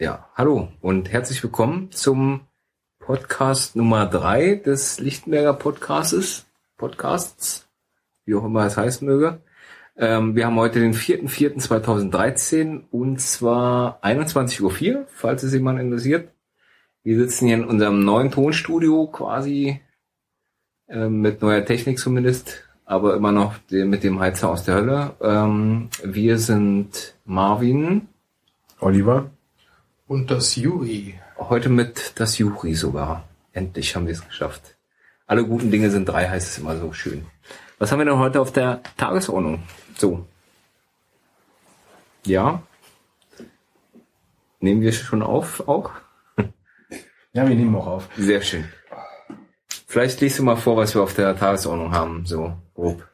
Ja, hallo und herzlich willkommen zum Podcast Nummer drei des Lichtenberger Podcastes, Podcasts, wie auch immer es heißen möge. Ähm, wir haben heute den 4.4.2013 und zwar 21.04 Uhr, falls es jemand interessiert. Wir sitzen hier in unserem neuen Tonstudio quasi äh, mit neuer Technik zumindest, aber immer noch mit dem Heizer aus der Hölle. Ähm, wir sind Marvin, Oliver und das Juri. Heute mit das Juri sogar. Endlich haben wir es geschafft. Alle guten Dinge sind drei, heißt es immer so schön. Was haben wir denn heute auf der Tagesordnung? So. Ja. Nehmen wir schon auf auch? Ja, wir nehmen auch auf. Sehr schön. Vielleicht liest du mal vor, was wir auf der Tagesordnung haben, so grob.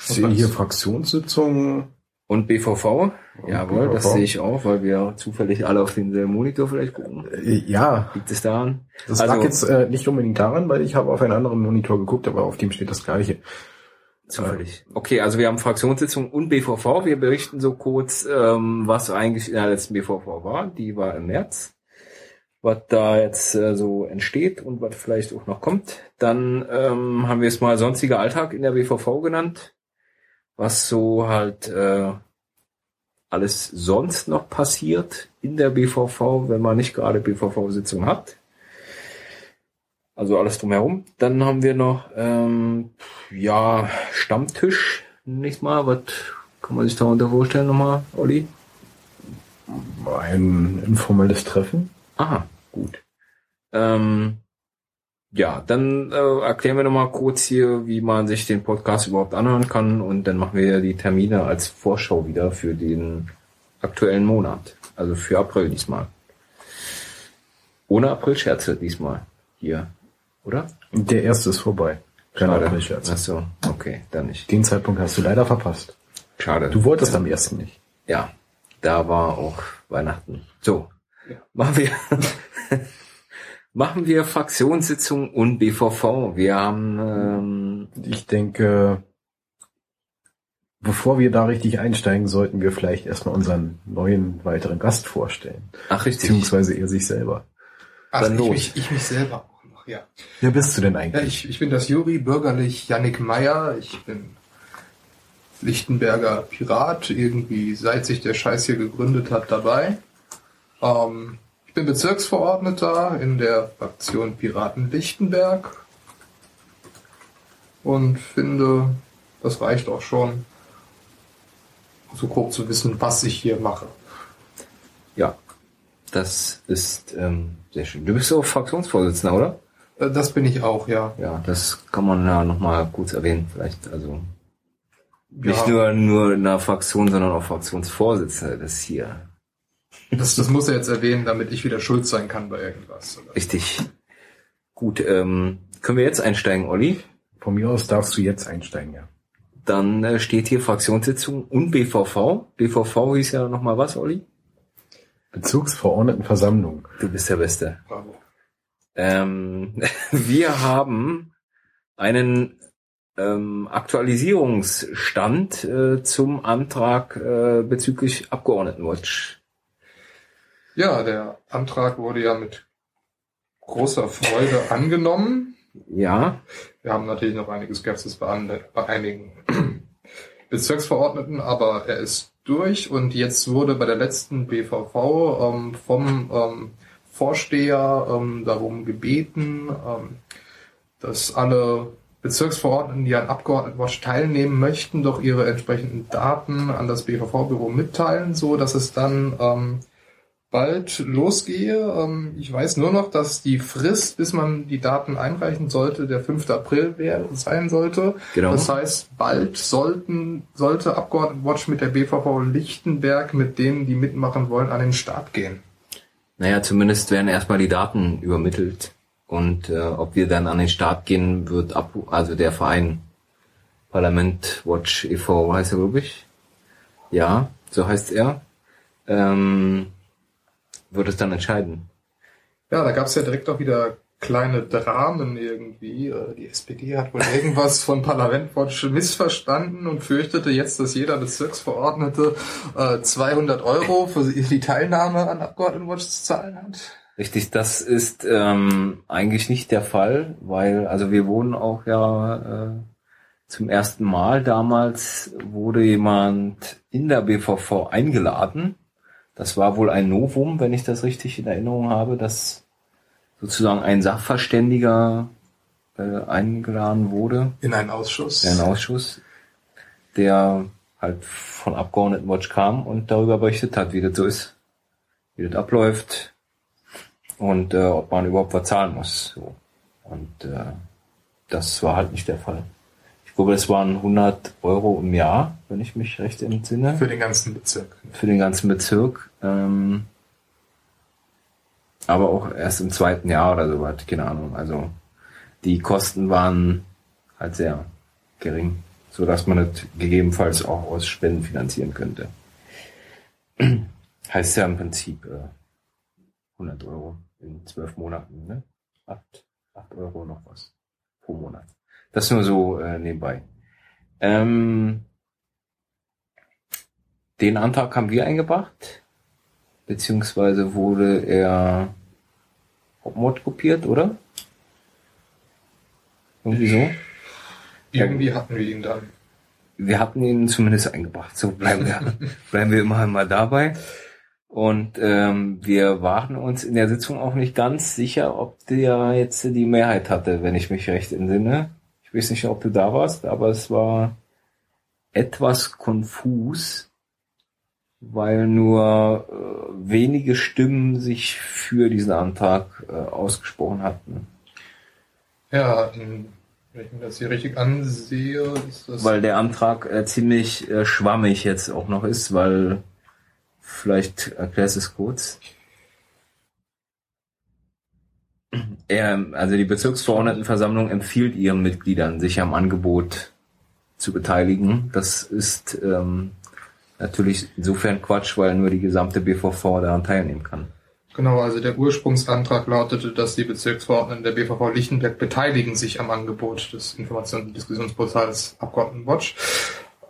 Ich sehe hier Fraktionssitzungen, und BVV? Jawohl, das sehe ich auch, weil wir zufällig alle auf denselben Monitor vielleicht gucken. Äh, ja. Liegt es daran? Das also, lag jetzt äh, nicht unbedingt daran, weil ich habe auf einen anderen Monitor geguckt, aber auf dem steht das gleiche. Zufällig. Okay, also wir haben Fraktionssitzung und BVV. Wir berichten so kurz, ähm, was eigentlich in der letzten BVV war. Die war im März. Was da jetzt äh, so entsteht und was vielleicht auch noch kommt. Dann ähm, haben wir es mal sonstiger Alltag in der BVV genannt was so halt äh, alles sonst noch passiert in der BVV, wenn man nicht gerade BVV-Sitzung hat. Also alles drumherum. Dann haben wir noch ähm, ja Stammtisch, nicht mal. Was kann man sich darunter vorstellen nochmal, Olli? Ein informelles Treffen. Aha, gut. Ähm, ja, dann äh, erklären wir nochmal kurz hier, wie man sich den Podcast überhaupt anhören kann und dann machen wir die Termine als Vorschau wieder für den aktuellen Monat. Also für April diesmal. Ohne April-Scherze diesmal hier, oder? Der erste ist vorbei. Keine April-Scherze. Ach so, okay, dann nicht. Den Zeitpunkt hast du leider verpasst. Schade. Du wolltest am ersten nicht. Ja, da war auch Weihnachten. So, ja. machen wir machen wir Fraktionssitzung und BVV. Wir haben, ähm, ich denke, bevor wir da richtig einsteigen, sollten wir vielleicht erstmal unseren neuen weiteren Gast vorstellen. Ach, richtig. Beziehungsweise er sich selber. Ach, ich mich, ich mich selber auch noch, ja. Wer bist du denn eigentlich? Ja, ich, ich bin das Juri, bürgerlich Yannick Meyer. Ich bin Lichtenberger Pirat, irgendwie seit sich der Scheiß hier gegründet hat, dabei. Ähm, ich bin Bezirksverordneter in der Fraktion Piraten Lichtenberg und finde, das reicht auch schon, so grob zu wissen, was ich hier mache. Ja, das ist ähm, sehr schön. Du bist auch Fraktionsvorsitzender, oder? Äh, das bin ich auch, ja. Ja, das kann man ja nochmal kurz erwähnen, vielleicht. Also nicht ja. nur nur in der Fraktion, sondern auch Fraktionsvorsitzender des hier. Das, das muss er jetzt erwähnen, damit ich wieder schuld sein kann bei irgendwas. Oder? Richtig. Gut, ähm, können wir jetzt einsteigen, Olli? Von mir aus darfst du jetzt einsteigen, ja. Dann äh, steht hier Fraktionssitzung und BVV. BVV hieß ja nochmal was, Olli? Bezugsverordnetenversammlung. Du bist der Beste. Bravo. Ähm, wir haben einen ähm, Aktualisierungsstand äh, zum Antrag äh, bezüglich Abgeordnetenwatch ja, der Antrag wurde ja mit großer Freude angenommen. Ja. Wir haben natürlich noch einige Skepsis bei, bei einigen Bezirksverordneten, aber er ist durch und jetzt wurde bei der letzten BVV ähm, vom ähm, Vorsteher ähm, darum gebeten, ähm, dass alle Bezirksverordneten, die an Abgeordnetenwatch teilnehmen möchten, doch ihre entsprechenden Daten an das BVV-Büro mitteilen, so dass es dann ähm, bald losgehe. Ähm, ich weiß nur noch, dass die Frist, bis man die Daten einreichen sollte, der 5. April wär, sein sollte. Genau. Das heißt, bald sollten, sollte Abgeordnetenwatch mit der BVV Lichtenberg mit denen, die mitmachen wollen, an den Start gehen. Naja, zumindest werden erstmal die Daten übermittelt. Und äh, ob wir dann an den Start gehen, wird ab, also der Verein Parlament Watch e.V. heißt er, glaube ich. Ja, so heißt er. Ähm, wird es dann entscheiden. Ja, da gab es ja direkt auch wieder kleine Dramen irgendwie. Äh, Die SPD hat wohl irgendwas von Parlamentwatch missverstanden und fürchtete jetzt, dass jeder Bezirksverordnete äh, 200 Euro für die Teilnahme an Abgeordnetenwatch zu zahlen hat. Richtig, das ist ähm, eigentlich nicht der Fall, weil, also wir wurden auch ja äh, zum ersten Mal damals wurde jemand in der BVV eingeladen. Das war wohl ein Novum, wenn ich das richtig in Erinnerung habe, dass sozusagen ein Sachverständiger äh, eingeladen wurde, In einen Ausschuss. in einen Ausschuss, der halt von Abgeordnetenwatch kam und darüber berichtet hat, wie das so ist, wie das abläuft und äh, ob man überhaupt was zahlen muss. So. Und äh, das war halt nicht der Fall. Ich glaube, das waren 100 Euro im Jahr, wenn ich mich recht entsinne Für den ganzen Bezirk. für den ganzen Bezirk. Ähm, aber auch erst im zweiten Jahr oder so was, keine Ahnung. Also die Kosten waren halt sehr gering, so dass man das gegebenenfalls auch aus Spenden finanzieren könnte. Heißt ja im Prinzip äh, 100 Euro in zwölf Monaten, ne? 8, 8 Euro noch was pro Monat. Das nur so äh, nebenbei. Ähm, den Antrag haben wir eingebracht, beziehungsweise wurde er Hauptmord kopiert, oder? Irgendwie so. Irgendwie hatten wir ihn dann. Wir hatten ihn zumindest eingebracht. So bleiben wir, bleiben wir immer mal dabei. Und ähm, wir waren uns in der Sitzung auch nicht ganz sicher, ob der jetzt die Mehrheit hatte, wenn ich mich recht entsinne. Ich weiß nicht, ob du da warst, aber es war etwas konfus, weil nur äh, wenige Stimmen sich für diesen Antrag äh, ausgesprochen hatten. Ja, in, wenn ich mir das hier richtig ansehe, ist das. Weil der Antrag äh, ziemlich äh, schwammig jetzt auch noch ist, weil vielleicht erklärst du es kurz. Er, also die Bezirksverordnetenversammlung empfiehlt ihren Mitgliedern, sich am Angebot zu beteiligen. Das ist ähm, natürlich insofern Quatsch, weil nur die gesamte BVV daran teilnehmen kann. Genau, also der Ursprungsantrag lautete, dass die Bezirksverordneten der BVV Lichtenberg beteiligen sich am Angebot des Informations- und Diskussionsportals Abgeordnetenwatch.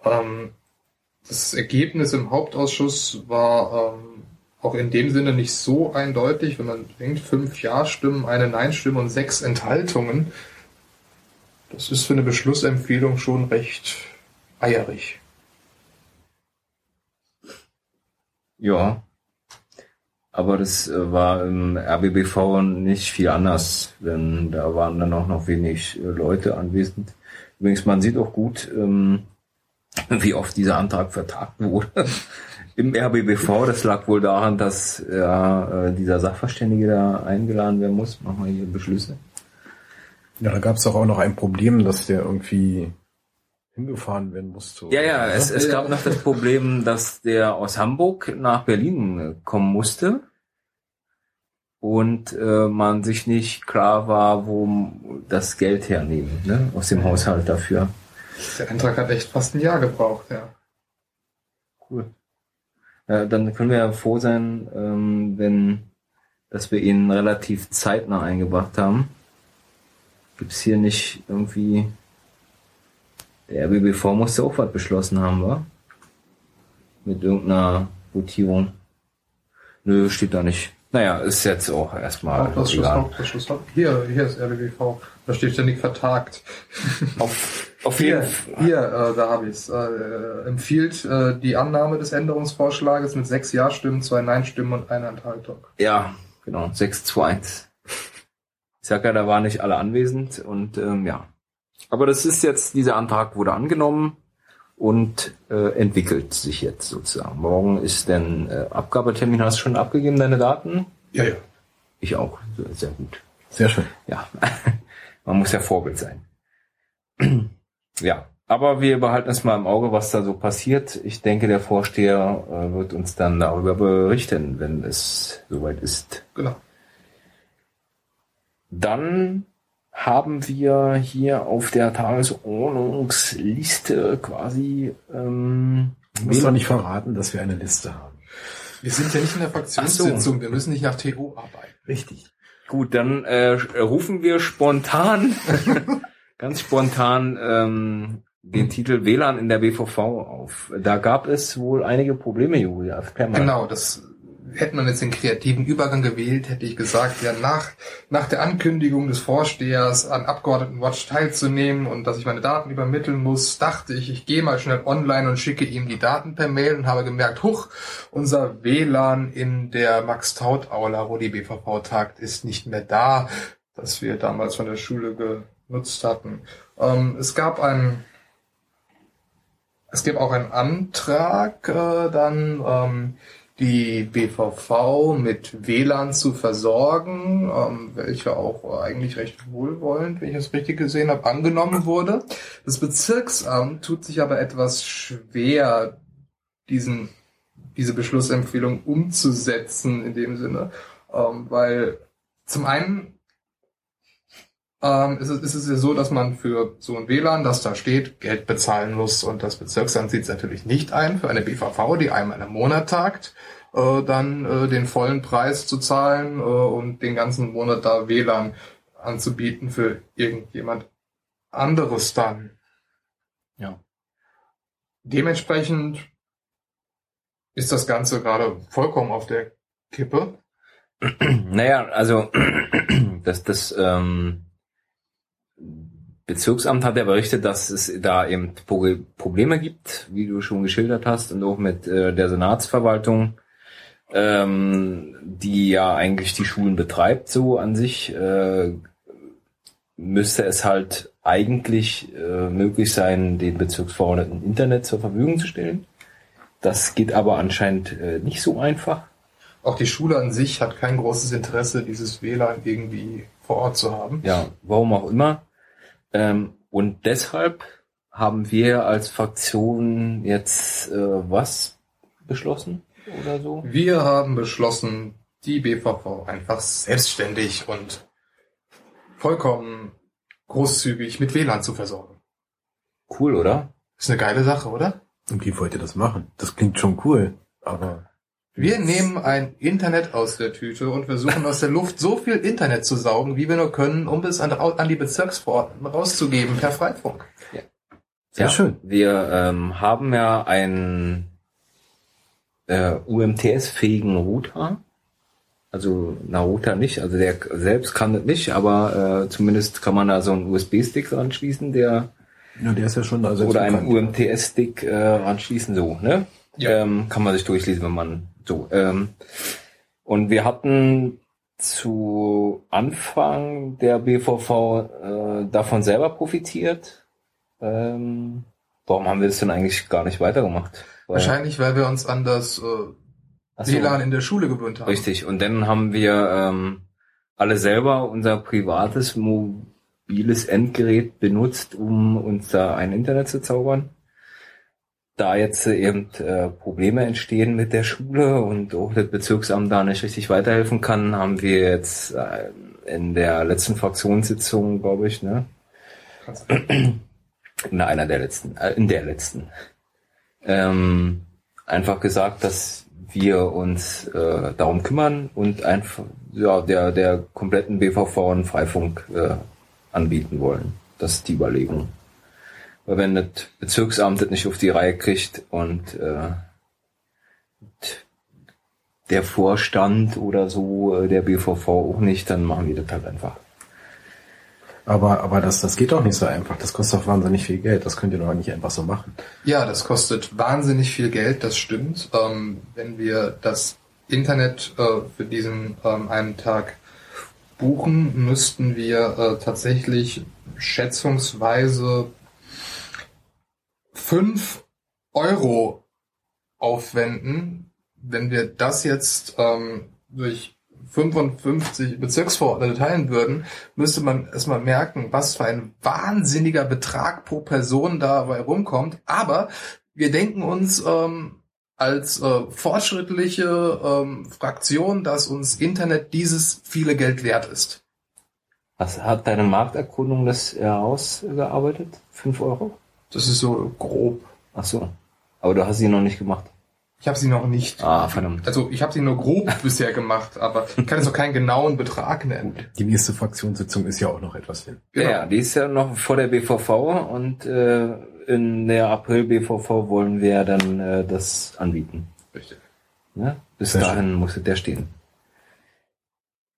Ähm, das Ergebnis im Hauptausschuss war ähm, auch in dem Sinne nicht so eindeutig, wenn man denkt, fünf Ja-Stimmen, eine Nein-Stimme und sechs Enthaltungen. Das ist für eine Beschlussempfehlung schon recht eierig. Ja. Aber das äh, war im RBBV nicht viel anders, denn da waren dann auch noch wenig äh, Leute anwesend. Übrigens, man sieht auch gut, ähm, wie oft dieser Antrag vertagt wurde im RBBV. Das lag wohl daran, dass ja, äh, dieser Sachverständige da eingeladen werden muss. Machen wir hier Beschlüsse. Ja, da gab es doch auch noch ein Problem, dass der irgendwie hingefahren werden musste. Ja, ja, oder? es, es gab noch das Problem, dass der aus Hamburg nach Berlin äh, kommen musste und äh, man sich nicht klar war, wo das Geld hernehmen, ne, aus dem Haushalt dafür. Der Antrag hat echt fast ein Jahr gebraucht, ja. Cool. Ja, dann können wir ja froh sein, ähm, wenn, dass wir ihn relativ zeitnah eingebracht haben. Gibt's hier nicht irgendwie, der RBBV musste auch was beschlossen haben, wa? Mit irgendeiner Votierung. Nö, steht da nicht. Naja, ist jetzt auch erstmal Hauptausschuss, egal. Hauptausschuss. Haupt- Hier, hier ist RBBV. Da steht ständig vertagt. Auf, auf jeden Hier, Fall. hier äh, da habe ich es. Äh, empfiehlt äh, die Annahme des Änderungsvorschlages mit sechs Ja-Stimmen, zwei Nein-Stimmen und einer Enthaltung. Ja, genau, 6 zu 1. Ich sag ja, da waren nicht alle anwesend und ähm, ja. Aber das ist jetzt, dieser Antrag wurde angenommen und äh, entwickelt sich jetzt sozusagen. Morgen ist denn äh, Abgabetermin, hast du schon abgegeben, deine Daten? Ja, ja. Ich auch, sehr gut. Sehr schön. Ja, man muss ja Vorbild sein. ja, aber wir behalten es mal im Auge, was da so passiert. Ich denke, der Vorsteher äh, wird uns dann darüber berichten, wenn es soweit ist. Genau. Dann haben wir hier auf der Tagesordnungsliste quasi ähm, Du musst doch nicht verraten, dass wir eine Liste haben. Wir sind ja nicht in der Fraktionssitzung. Wir müssen nicht nach TO arbeiten. Richtig. Gut, dann äh, rufen wir spontan, ganz spontan ähm, den Titel WLAN in der BVV auf. Da gab es wohl einige Probleme, Julia. Genau, das hätte man jetzt den kreativen Übergang gewählt, hätte ich gesagt, ja, nach, nach der Ankündigung des Vorstehers an Abgeordnetenwatch teilzunehmen und dass ich meine Daten übermitteln muss, dachte ich, ich gehe mal schnell online und schicke ihm die Daten per Mail und habe gemerkt, huch, unser WLAN in der Max-Taut-Aula, wo die BVV tagt, ist nicht mehr da, das wir damals von der Schule genutzt hatten. Ähm, es gab ein es gibt auch einen Antrag äh, dann, ähm, die BVV mit WLAN zu versorgen, ähm, welcher auch eigentlich recht wohlwollend, wenn ich das richtig gesehen habe, angenommen wurde. Das Bezirksamt tut sich aber etwas schwer, diesen, diese Beschlussempfehlung umzusetzen in dem Sinne, ähm, weil zum einen ähm, ist, es, ist es ja so, dass man für so ein WLAN, das da steht, Geld bezahlen muss. Und das Bezirksamt sieht es natürlich nicht ein, für eine BVV, die einmal im Monat tagt, äh, dann äh, den vollen Preis zu zahlen äh, und den ganzen Monat da WLAN anzubieten für irgendjemand anderes dann. Ja. Dementsprechend ist das Ganze gerade vollkommen auf der Kippe. Naja, also das, das ähm, Bezirksamt hat ja berichtet, dass es da eben Probleme gibt, wie du schon geschildert hast, und auch mit äh, der Senatsverwaltung, ähm, die ja eigentlich die Schulen betreibt, so an sich, äh, müsste es halt eigentlich äh, möglich sein, den Bezirksverordneten Internet zur Verfügung zu stellen. Das geht aber anscheinend äh, nicht so einfach. Auch die Schule an sich hat kein großes Interesse, dieses WLAN irgendwie vor Ort zu haben. Ja, warum auch immer. Ähm, und deshalb haben wir als Fraktion jetzt äh, was beschlossen oder so? Wir haben beschlossen, die BVV einfach selbstständig und vollkommen großzügig mit WLAN zu versorgen. Cool, oder? Ist eine geile Sache, oder? Und wie wollt ihr das machen? Das klingt schon cool, aber Wir nehmen ein Internet aus der Tüte und versuchen aus der Luft so viel Internet zu saugen, wie wir nur können, um es an, an die Bezirksverordneten rauszugeben per Freifunk. sehr schön. Wir ähm, haben ja einen äh, UMTS-fähigen Router. Also na Router nicht, also der selbst kann das nicht, aber äh, zumindest kann man da so einen USB-Stick anschließen, der Ja, der ist ja schon also oder einen UMTS-Stick äh, anschließen, so, ne? Ja. Ähm, kann man sich durchlesen, wenn man so. Ähm, und wir hatten zu Anfang der BVV äh, davon selber profitiert. Ähm, warum haben wir das denn eigentlich gar nicht weitergemacht? Weil- Wahrscheinlich, weil wir uns an das äh, so. WLAN in der Schule gewöhnt haben. Richtig. Und dann haben wir ähm, alle selber unser privates mobiles Endgerät benutzt, um uns da ein Internet zu zaubern. Da jetzt äh, eben äh, Probleme entstehen mit der Schule und auch das Bezirksamt da nicht richtig weiterhelfen kann, haben wir jetzt äh, in der letzten Fraktionssitzung, glaube ich, ne? In einer der letzten, äh, in der letzten, ähm, einfach gesagt, dass wir uns äh, darum kümmern und einfach ja der der kompletten BVV einen Freifunk äh, anbieten wollen. Das ist die Überlegung. Weil wenn das Bezirksamt das nicht auf die Reihe kriegt und äh, der Vorstand oder so äh, der BVV auch nicht, dann machen wir das halt einfach. Aber, aber das, das geht doch nicht so einfach. Das kostet doch wahnsinnig viel Geld. Das könnt ihr doch nicht einfach so machen. Ja, das kostet wahnsinnig viel Geld, das stimmt. Ähm, wenn wir das Internet äh, für diesen ähm, einen Tag buchen, müssten wir äh, tatsächlich schätzungsweise fünf Euro aufwenden. Wenn wir das jetzt ähm, durch 55 Bezirksverordnete teilen würden, müsste man erstmal merken, was für ein wahnsinniger Betrag pro Person dabei rumkommt. Aber wir denken uns ähm, als äh, fortschrittliche ähm, Fraktion, dass uns Internet dieses viele Geld wert ist. Was hat deine Markterkundung das herausgearbeitet? Fünf Euro? Das ist so grob. Ach so. Aber du hast sie noch nicht gemacht. Ich habe sie noch nicht. Ah, verdammt. Also ich habe sie nur grob bisher gemacht, aber ich kann jetzt noch keinen genauen Betrag nennen. Die nächste Fraktionssitzung ist ja auch noch etwas hin. Genau. Ja, die ist ja noch vor der BVV und äh, in der April BVV wollen wir dann äh, das anbieten. Richtig. Ne? Bis Sehr dahin musste der stehen.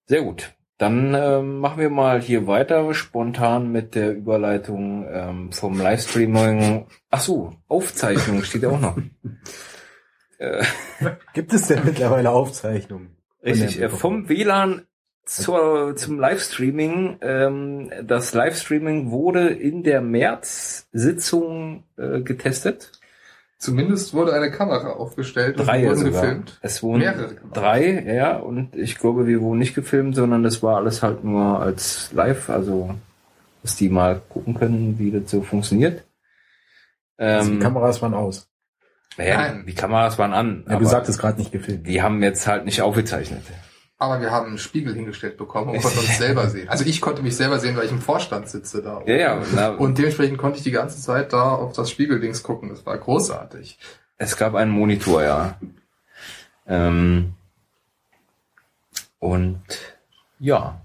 Sehr gut. Dann ähm, machen wir mal hier weiter spontan mit der Überleitung ähm, vom Livestreaming. Ach so, Aufzeichnung steht auch noch. äh, Gibt es denn mittlerweile Aufzeichnungen? richtig, äh, vom WLAN zur, zum Livestreaming. Ähm, das Livestreaming wurde in der März-Sitzung äh, getestet. Zumindest wurde eine Kamera aufgestellt und Drei wir wurden sogar. gefilmt. Es wurden Mehrere Kameras. drei, ja, und ich glaube, wir wurden nicht gefilmt, sondern das war alles halt nur als live, also dass die mal gucken können, wie das so funktioniert. Also Ähm, die Kameras waren aus. naja, Nein. die Kameras waren an. Ja, du sagtest gerade nicht gefilmt. die haben jetzt halt nicht aufgezeichnet. Aber wir haben einen Spiegel hingestellt bekommen und konnten uns selber sehen. Also ich konnte mich selber sehen, weil ich im Vorstand sitze da. Ja, ja, na, Und dementsprechend konnte ich die ganze Zeit da auf das Spiegeldings gucken. Das war großartig. Es gab einen Monitor, ja. Ähm, und ja,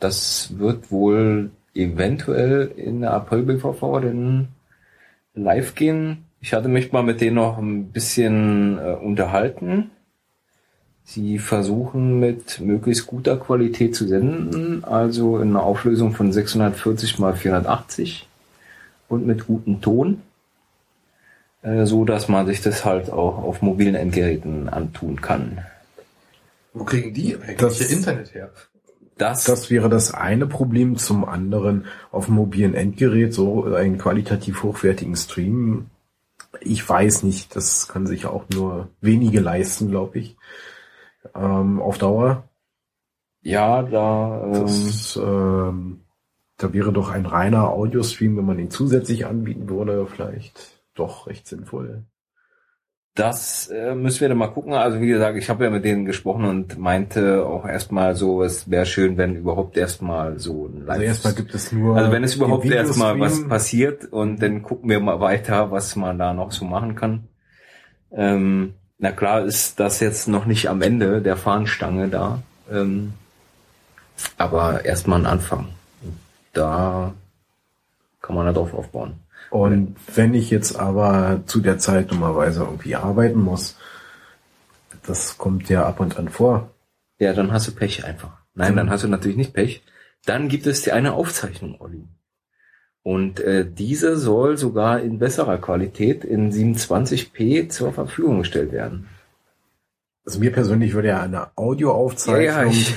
das wird wohl eventuell in der April-BVV denn live gehen. Ich hatte mich mal mit denen noch ein bisschen äh, unterhalten. Sie versuchen mit möglichst guter Qualität zu senden, also in einer Auflösung von 640 mal 480 und mit gutem Ton äh, so dass man sich das halt auch auf mobilen Endgeräten antun kann. Wo kriegen die eigentlich Das- ihr Internet her? Das, Das wäre das eine Problem. Zum anderen auf dem mobilen Endgerät so einen qualitativ hochwertigen Stream. Ich weiß nicht, das kann sich auch nur wenige leisten, glaube ich. Ähm, auf Dauer. ja, da ähm, Das, ähm, da wäre doch ein reiner Audiostream, wenn man ihn zusätzlich anbieten würde, vielleicht doch recht sinnvoll. das äh, müssen wir dann mal gucken. Also wie gesagt, ich habe ja mit denen gesprochen und meinte auch erstmal so, es wäre schön, wenn überhaupt erstmal so ein Also Live- erstmal gibt es nur. Also wenn es überhaupt erstmal was passiert und dann gucken wir mal weiter, was man da noch so machen kann. Ähm, na klar ist das jetzt noch nicht am Ende der Fahnenstange da. Ähm, aber erstmal ein Anfang. Da kann man darauf aufbauen. Und wenn ich jetzt aber zu der Zeit dummerweise irgendwie arbeiten muss, das kommt ja ab und an vor. Ja, dann hast du Pech einfach. Nein, dann hast du natürlich nicht Pech. Dann gibt es die eine Aufzeichnung, Olli. Und äh, diese soll sogar in besserer Qualität in 27p zur Verfügung gestellt werden. Also mir persönlich würde ja eine Audioaufzeichnung, Ja, ja, ich-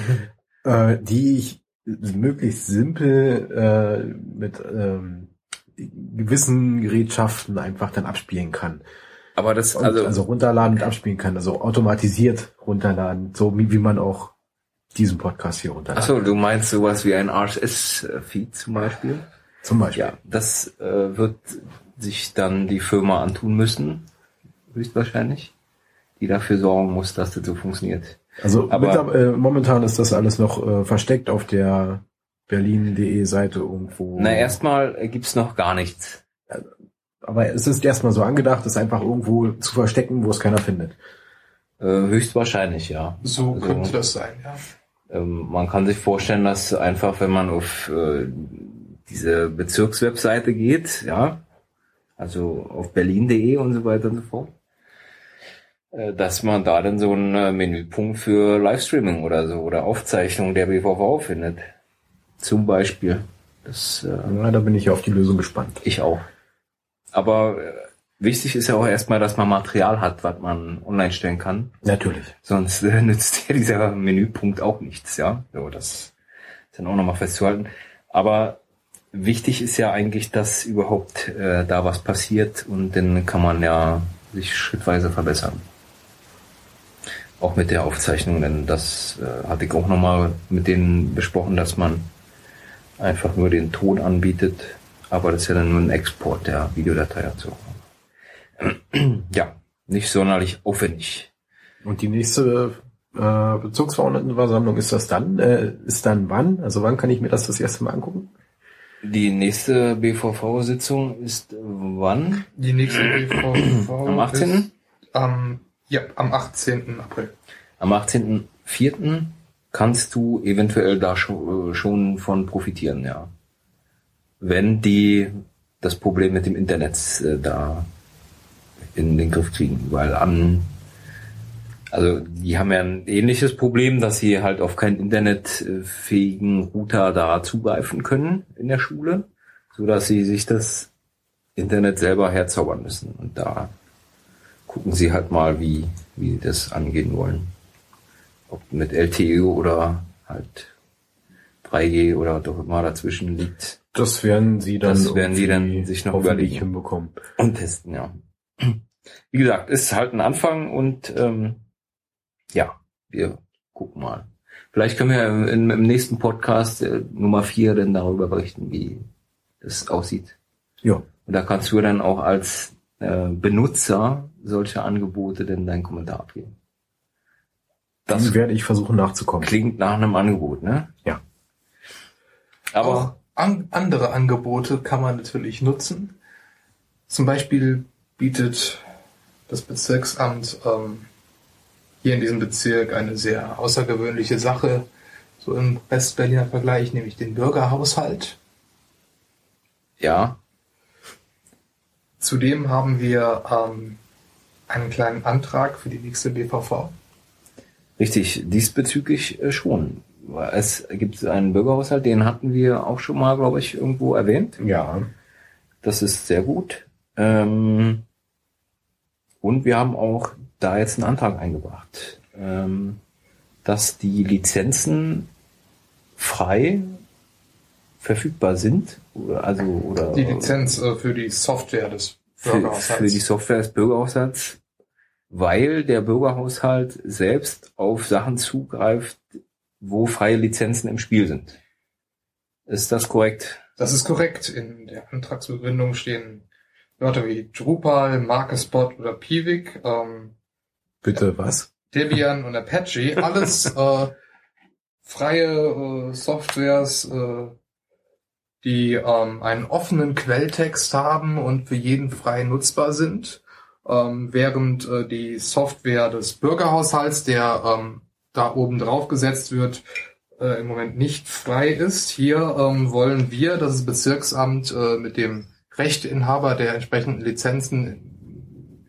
äh, die ich möglichst simpel äh, mit ähm, gewissen Gerätschaften einfach dann abspielen kann. Aber das, Und, also, also, runterladen und abspielen kann, also automatisiert runterladen, so wie, wie man auch diesen Podcast hier runterladen. achso, du meinst sowas wie ein RSS-Feed zum Beispiel? Zum Beispiel. Ja, das äh, wird sich dann die Firma antun müssen, höchstwahrscheinlich, die dafür sorgen muss, dass das so funktioniert. Also Aber- mit, äh, momentan ist das alles noch äh, versteckt auf der berlin.de Seite irgendwo. Na, erstmal äh, gibt's noch gar nichts. Aber es ist erstmal so angedacht, es einfach irgendwo zu verstecken, wo es keiner findet. Äh, höchstwahrscheinlich, ja. So Also- könnte das sein, ja. Ähm, man kann sich vorstellen, dass einfach, wenn man auf äh, diese Bezirkswebseite geht, ja, also auf berlin.de und so weiter und so fort, äh, dass man da dann so einen äh, Menüpunkt für Livestreaming oder so oder Aufzeichnung der BVV findet. Zum Beispiel. Das äh, Ja, da bin ich auf die Lösung gespannt. ich auch. Aber wichtig ist ja auch erstmal, dass man Material hat, was man online stellen kann. Natürlich. Sonst nützt ja dieser Menüpunkt auch nichts, ja. So, das ist dann auch nochmal festzuhalten. Aber wichtig ist ja eigentlich, dass überhaupt äh, da was passiert und dann kann man ja sich schrittweise verbessern. Auch mit der Aufzeichnung, denn das äh, hatte ich auch nochmal mit denen besprochen, dass man einfach nur den Ton anbietet, aber das ist ja dann nur ein Export der Videodatei dazu. ja, nicht sonderlich aufwendig. Und die nächste äh, Bezirksverordnetenversammlung ist das dann? Äh, ist dann wann? Also wann kann ich mir das das erste Mal angucken? Die nächste BVV-Sitzung ist wann? Die nächste BVV Am 18.? ist am Ja, am 18. April. Am 18.04. kannst du eventuell da schon, schon von profitieren, ja. Wenn die das Problem mit dem Internet äh, da in den Griff kriegen, weil an also die haben ja ein ähnliches Problem, dass sie halt auf keinen internetfähigen Router da zugreifen können in der Schule, so dass sie sich das Internet selber herzaubern müssen. Und da gucken sie halt mal, wie, wie die das angehen wollen. Ob mit LTE oder halt 3G oder doch immer dazwischen liegt. Das werden sie dann, Das werden die dann sich noch überlegen. hinbekommen. Und testen, ja. Wie gesagt, ist halt ein Anfang und ähm, ja, wir gucken mal. Vielleicht können wir im, im nächsten Podcast äh, Nummer vier dann darüber berichten, wie das aussieht. Ja. Und da kannst du dann auch als äh, Benutzer solcher Angebote denn deinen Kommentar abgeben. Das Das werde ich versuchen nachzukommen. klingt nach einem Angebot, ne? Ja. Aber Auch an, andere Angebote kann man natürlich nutzen. Zum Beispiel bietet das Bezirksamt ähm, hier in diesem Bezirk eine sehr außergewöhnliche Sache, so im Westberliner Vergleich, nämlich den Bürgerhaushalt. ja, Zudem haben wir ähm, einen kleinen Antrag für die nächste BVV. Richtig, diesbezüglich äh, schon. Es gibt einen Bürgerhaushalt, den hatten wir auch schon mal, glaube ich, irgendwo erwähnt. Ja. Das ist sehr gut. Ähm, und wir haben auch da jetzt einen Antrag eingebracht, ähm, dass die Lizenzen frei verfügbar sind. Also, oder Die Lizenz äh, für die Software des für, Bürgerhaushalts. für die Software des Bürgerhaushalts, weil der Bürgerhaushalt selbst auf Sachen zugreift, wo freie Lizenzen im Spiel sind. Ist das korrekt? Das ist korrekt. In der Antragsbegründung stehen Wörter wie Drupal, Markespot oder Piwik, ähm, Bitte was? Debian und Apache. Alles äh, freie äh, Softwares, äh, die ähm, einen offenen Quelltext haben und für jeden frei nutzbar sind. Ähm, während äh, die Software des Bürgerhaushalts, der ähm, da oben drauf gesetzt wird, äh, im Moment nicht frei ist. Hier ähm, wollen wir, dass das Bezirksamt äh, mit dem Rechteinhaber der entsprechenden Lizenzen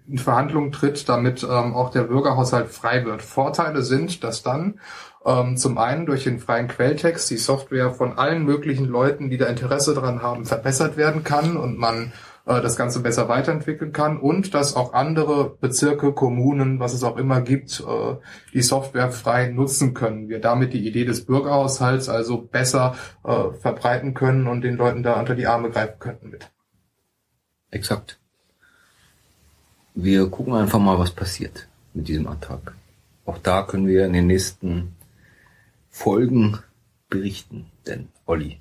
in Verhandlungen tritt, damit ähm, auch der Bürgerhaushalt frei wird. Vorteile sind, dass dann ähm, zum einen durch den freien Quelltext die Software von allen möglichen Leuten, die da Interesse daran haben, verbessert werden kann und man äh, das Ganze besser weiterentwickeln kann und dass auch andere Bezirke, Kommunen, was es auch immer gibt, äh, die Software frei nutzen können. Wir damit die Idee des Bürgerhaushalts also besser äh, verbreiten können und den Leuten da unter die Arme greifen könnten mit. Exakt. Wir gucken einfach mal, was passiert mit diesem Antrag. Auch da können wir in den nächsten Folgen berichten, denn Olli.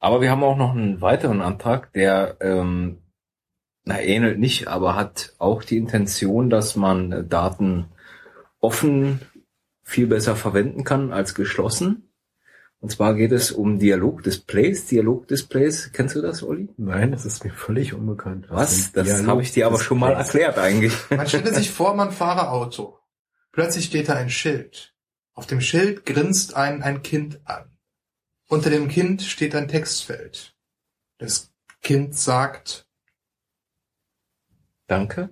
Aber wir haben auch noch einen weiteren Antrag, der ähm, na, ähnelt nicht, aber hat auch die Intention, dass man Daten offen viel besser verwenden kann als geschlossen. Und zwar geht es um Dialogdisplays. Dialogdisplays, kennst du das, Olli? Nein, das ist mir völlig unbekannt. Was? sind Das habe ich dir aber schon mal erklärt eigentlich. Man stelle sich vor, man fahre Auto. Plötzlich steht da ein Schild. Auf dem Schild grinst ein, ein Kind an. Unter dem Kind steht ein Textfeld. Das Kind sagt, Danke.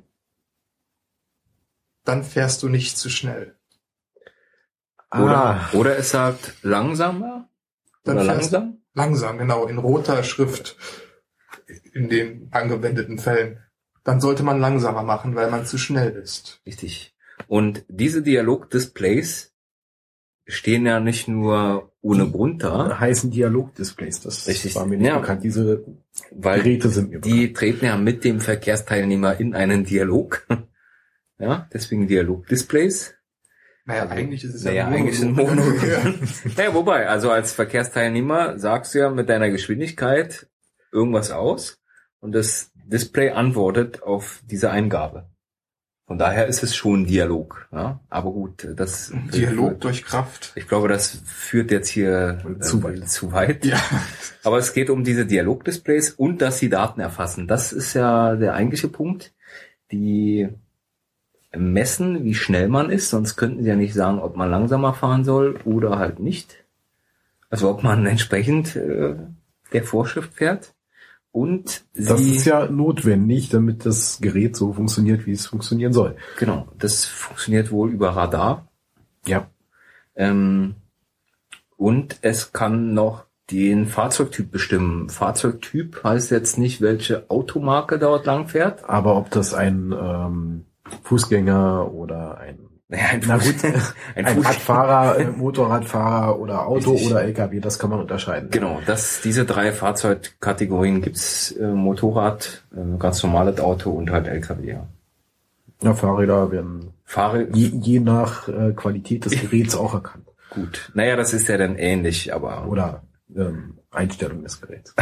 dann fährst du nicht zu schnell. Oder, Ah, oder es sagt langsamer. Dann oder langsam. Langsam, genau, in roter Schrift in den angewendeten Fällen. Dann sollte man langsamer machen, weil man zu schnell ist. Richtig. Und diese Dialogdisplays stehen ja nicht nur ohne Grund da, heißen Dialogdisplays. Das Richtig. war mir nicht Ja. bekannt. Diese weil Geräte sind mir bekannt. die treten ja mit dem Verkehrsteilnehmer in einen Dialog. Ja, deswegen Dialogdisplays. Naja, Also, eigentlich ist es naja, ja ein eigentlich ein. Ja. Naja, wobei, also als Verkehrsteilnehmer sagst du ja mit deiner Geschwindigkeit irgendwas aus und das Display antwortet auf diese Eingabe. Von daher ist es schon Dialog. Ja? Aber gut, das Dialog durch Kraft. Ich glaube, das führt jetzt hier Zu äh, weit. zu weit. Ja. Aber es geht um diese Dialogdisplays und dass sie Daten erfassen. Das ist ja der eigentliche Punkt. Die messen, wie schnell man ist, sonst könnten sie ja nicht sagen, ob man langsamer fahren soll oder halt nicht. Also ob man entsprechend äh, der Vorschrift fährt. Und Das sie, ist ja notwendig, damit das Gerät so funktioniert, wie es funktionieren soll. genau, das funktioniert wohl über Radar. Ja. Ähm, und es kann noch den Fahrzeugtyp bestimmen. Fahrzeugtyp heißt jetzt nicht, welche Automarke dort lang fährt. Aber ob das ein ähm, Fußgänger oder ein, Naja, ein, na gut, ein ein Radfahrer, Motorradfahrer oder Auto Richtig. oder LKW, das kann man unterscheiden. Genau, das, diese drei Fahrzeugkategorien gibt's äh, Motorrad, äh, ganz normales Auto und halt LKW. Ja. Ja, Fahrräder werden Fahre, je, je nach äh, Qualität des Geräts auch erkannt. gut. Naja, das ist ja dann ähnlich, aber. Oder ähm, Einstellung des Geräts.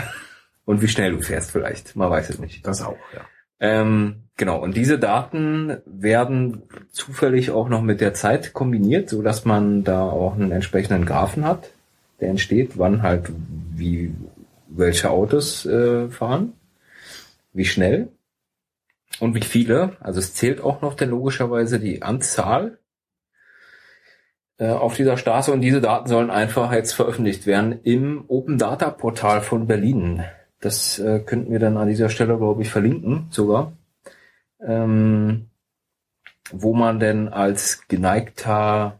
Und wie schnell du fährst vielleicht, man weiß es nicht. Das auch, ja. Ähm, genau, und diese Daten werden zufällig auch noch mit der Zeit kombiniert, so dass man da auch einen entsprechenden Graphen hat, der entsteht, wann halt wie welche Autos äh, fahren, wie schnell und wie viele. Also es zählt auch noch dann logischerweise die Anzahl äh, auf dieser Straße und diese Daten sollen einfach jetzt veröffentlicht werden im Open Data Portal von Berlin. Das äh, könnten wir dann an dieser Stelle, glaube ich, verlinken sogar. Ähm, wo man denn als geneigter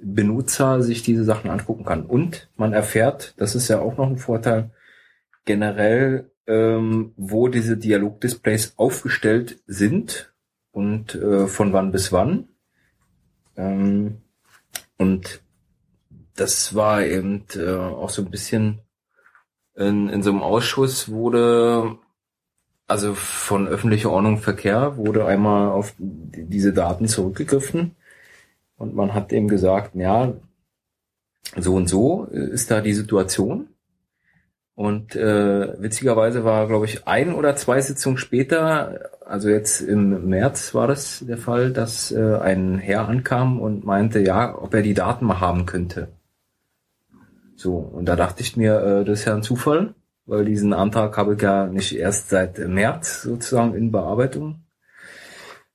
Benutzer sich diese Sachen angucken kann. Und man erfährt, das ist ja auch noch ein Vorteil, generell, ähm, wo diese Dialogdisplays aufgestellt sind und äh, von wann bis wann. Ähm, und das war eben äh, auch so ein bisschen in, in so einem Ausschuss wurde, also von öffentlicher Ordnung Verkehr wurde einmal auf die- diese Daten zurückgegriffen und man hat eben gesagt, ja, so und so ist da die Situation. Und äh, witzigerweise war, glaube ich, ein oder zwei Sitzungen später, also jetzt im März war das der Fall, dass äh, ein Herr ankam und meinte, ja, ob er die Daten mal haben könnte. So, und da dachte ich mir, äh, das ist ja ein Zufall, weil diesen Antrag habe ich ja nicht erst seit März sozusagen in Bearbeitung.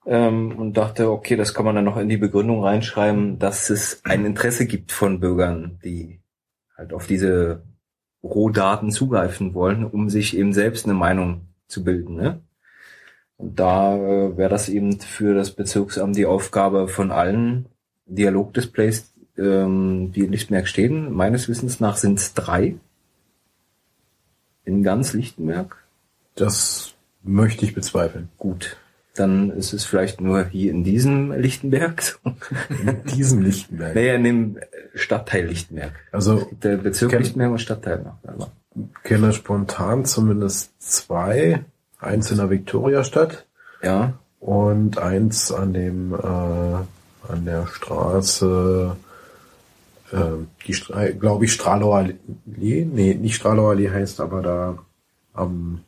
Ähm, und dachte, okay, das kann man dann noch in die Begründung reinschreiben, dass es ein Interesse gibt von Bürgern, die halt auf diese Rohdaten zugreifen wollen, um sich eben selbst eine Meinung zu bilden. Ne? Und da äh, wäre das eben für das Bezirksamt die Aufgabe von allen Dialogdisplays, ähm, die in Lichtenberg stehen. Meines Wissens nach sind es drei. In ganz Lichtenberg. Das möchte ich bezweifeln. Gut. Dann ist es vielleicht nur hier in diesem Lichtenberg. In diesem Lichtenberg. naja, in dem Stadtteil Lichtenberg. Also Der Bezirk Kenn- Lichtenberg und Stadtteil noch. Aber kenne spontan zumindest zwei. Eins in der Viktoriastadt ja, und eins an dem äh, an der Straße, die Stra glaube ich Stralauer Allee, nee, nicht Stralauer Allee heißt, aber da am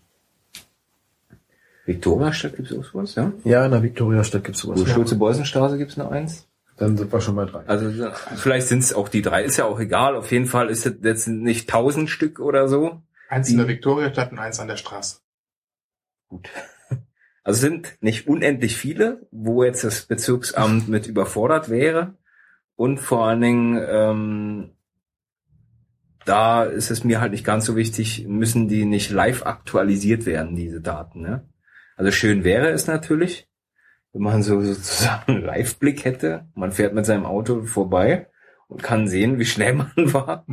Viktoriastadt gibt es auch sowas, ja? ja in der Viktoriastadt gibt's sowas. Wo Schulze-Beusen-Straße gibt es noch eins. Dann sind wir schon mal drei. Also so- vielleicht sind es auch die drei, ist ja auch egal. Auf jeden Fall ist es jetzt nicht tausend Stück oder so. Eins in der Viktoriastadt und eins an der Straße. Gut. Also es sind nicht unendlich viele, wo jetzt das Bezirksamt mit überfordert wäre. Und vor allen Dingen, ähm, da ist es mir halt nicht ganz so wichtig, müssen die nicht live aktualisiert werden, diese Daten. Ne? Also schön wäre es natürlich, wenn man so sozusagen einen Live-Blick hätte. Man fährt mit seinem Auto vorbei und kann sehen, wie schnell man war.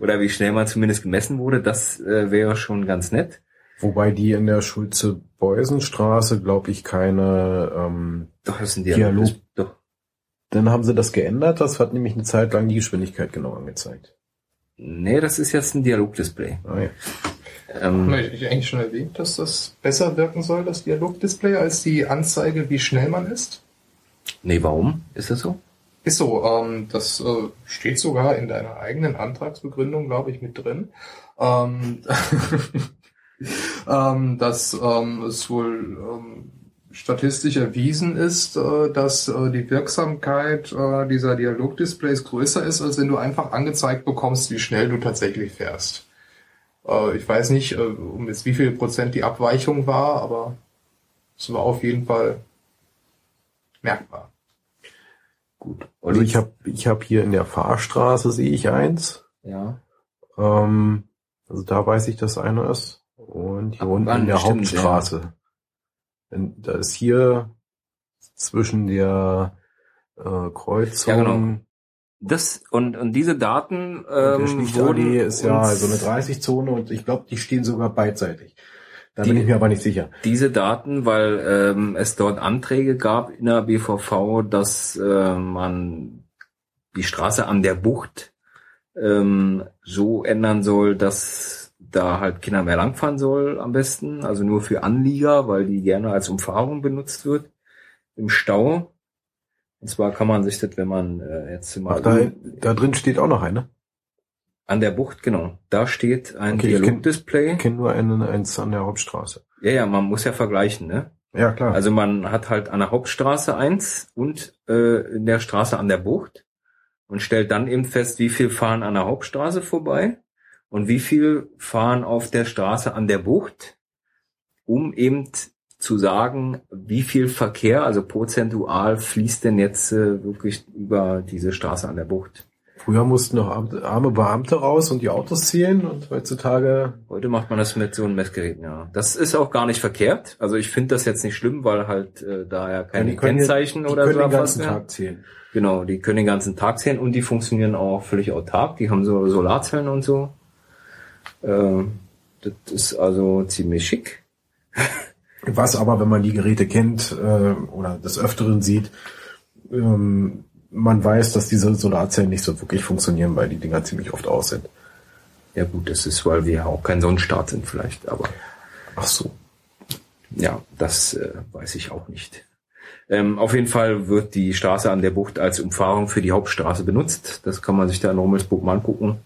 Oder wie schnell man zumindest gemessen wurde. Das äh, wäre schon ganz nett. Wobei die in der Schulze-Beusen-Straße, glaube ich, keine. Ähm, Doch, das ist ein Dialog. Dann haben sie das geändert. Das hat nämlich eine Zeit lang die Geschwindigkeit genau angezeigt. Nee, das ist jetzt ein Dialogdisplay. Ah, ja. Ähm, Habe ich eigentlich schon erwähnt, dass das besser wirken soll, das Dialogdisplay, als die Anzeige, wie schnell man ist? nee, warum? Ist das so? Ist so, ähm, das äh, steht sogar in deiner eigenen Antragsbegründung, glaube ich, mit drin. Ähm, ähm, dass ähm, es wohl ähm, statistisch erwiesen ist, äh, dass äh, die Wirksamkeit äh, dieser Dialogdisplays größer ist, als wenn du einfach angezeigt bekommst, wie schnell du tatsächlich fährst. Äh, ich weiß nicht, um jetzt wie viel Prozent die Abweichung war, aber es war auf jeden Fall merkbar. Gut. Also ich habe ich hab hier in der Fahrstraße sehe ich eins. Ja. Ähm, also da weiß ich, dass einer ist. Und hier Ab unten in der stimmt, Hauptstraße. Denn Da ist hier zwischen der äh, Kreuzung Ja, genau. Das und, und diese Daten der ähm, Schlichtallee wurden ist ja so eine 30-Zone und ich glaube, die stehen sogar beidseitig. Da Die- bin ich mir aber nicht sicher. diese Daten, weil ähm, es dort Anträge gab in der BVV, dass äh, man die Straße an der Bucht ähm, so ändern soll, dass da halt Kinder mehr langfahren soll am besten, also nur für Anlieger, weil die gerne als Umfahrung benutzt wird im Stau. Und zwar kann man sich das, wenn man äh, jetzt mal Ach, da, da drin steht auch noch eine. an der Bucht, genau, da steht ein Okay, kenn- Dialogdisplay. Ich kenne nur einen, eins an der Hauptstraße. Ja, ja, man muss ja vergleichen, ne? Ja, klar. Also man hat halt an der Hauptstraße eins und äh, in der Straße an der Bucht und stellt dann eben fest, wie viel fahren an der Hauptstraße vorbei und wie viel fahren auf der Straße an der Bucht, um eben zu sagen, wie viel Verkehr, also prozentual fließt denn jetzt äh, wirklich über diese Straße an der Bucht. Früher mussten noch arme Beamte raus und die Autos zählen und heutzutage Heute macht man das mit so einem Messgerät, ja. Das ist auch gar nicht verkehrt. Also ich finde das jetzt nicht schlimm, weil halt äh, da ja keine die können Kennzeichen die oder können so den ganzen erfasst werden. Tag zählen. Genau, die können den ganzen Tag zählen und die funktionieren auch völlig autark. Die haben so Solarzellen und so. Äh, das ist also ziemlich schick. Was aber, wenn man die Geräte kennt äh, oder des Öfteren sieht, ähm, man weiß, dass diese Solarzellen nicht so wirklich funktionieren, weil die Dinger ziemlich oft aus sind. Ja gut, das ist, weil wir auch kein Sonnenstaat sind vielleicht, aber Ach so. ja, das äh, weiß ich auch nicht. Ähm, auf jeden Fall wird die Straße an der Bucht als Umfahrung für die Hauptstraße benutzt. Das kann man sich da in Rummelsburg mal angucken,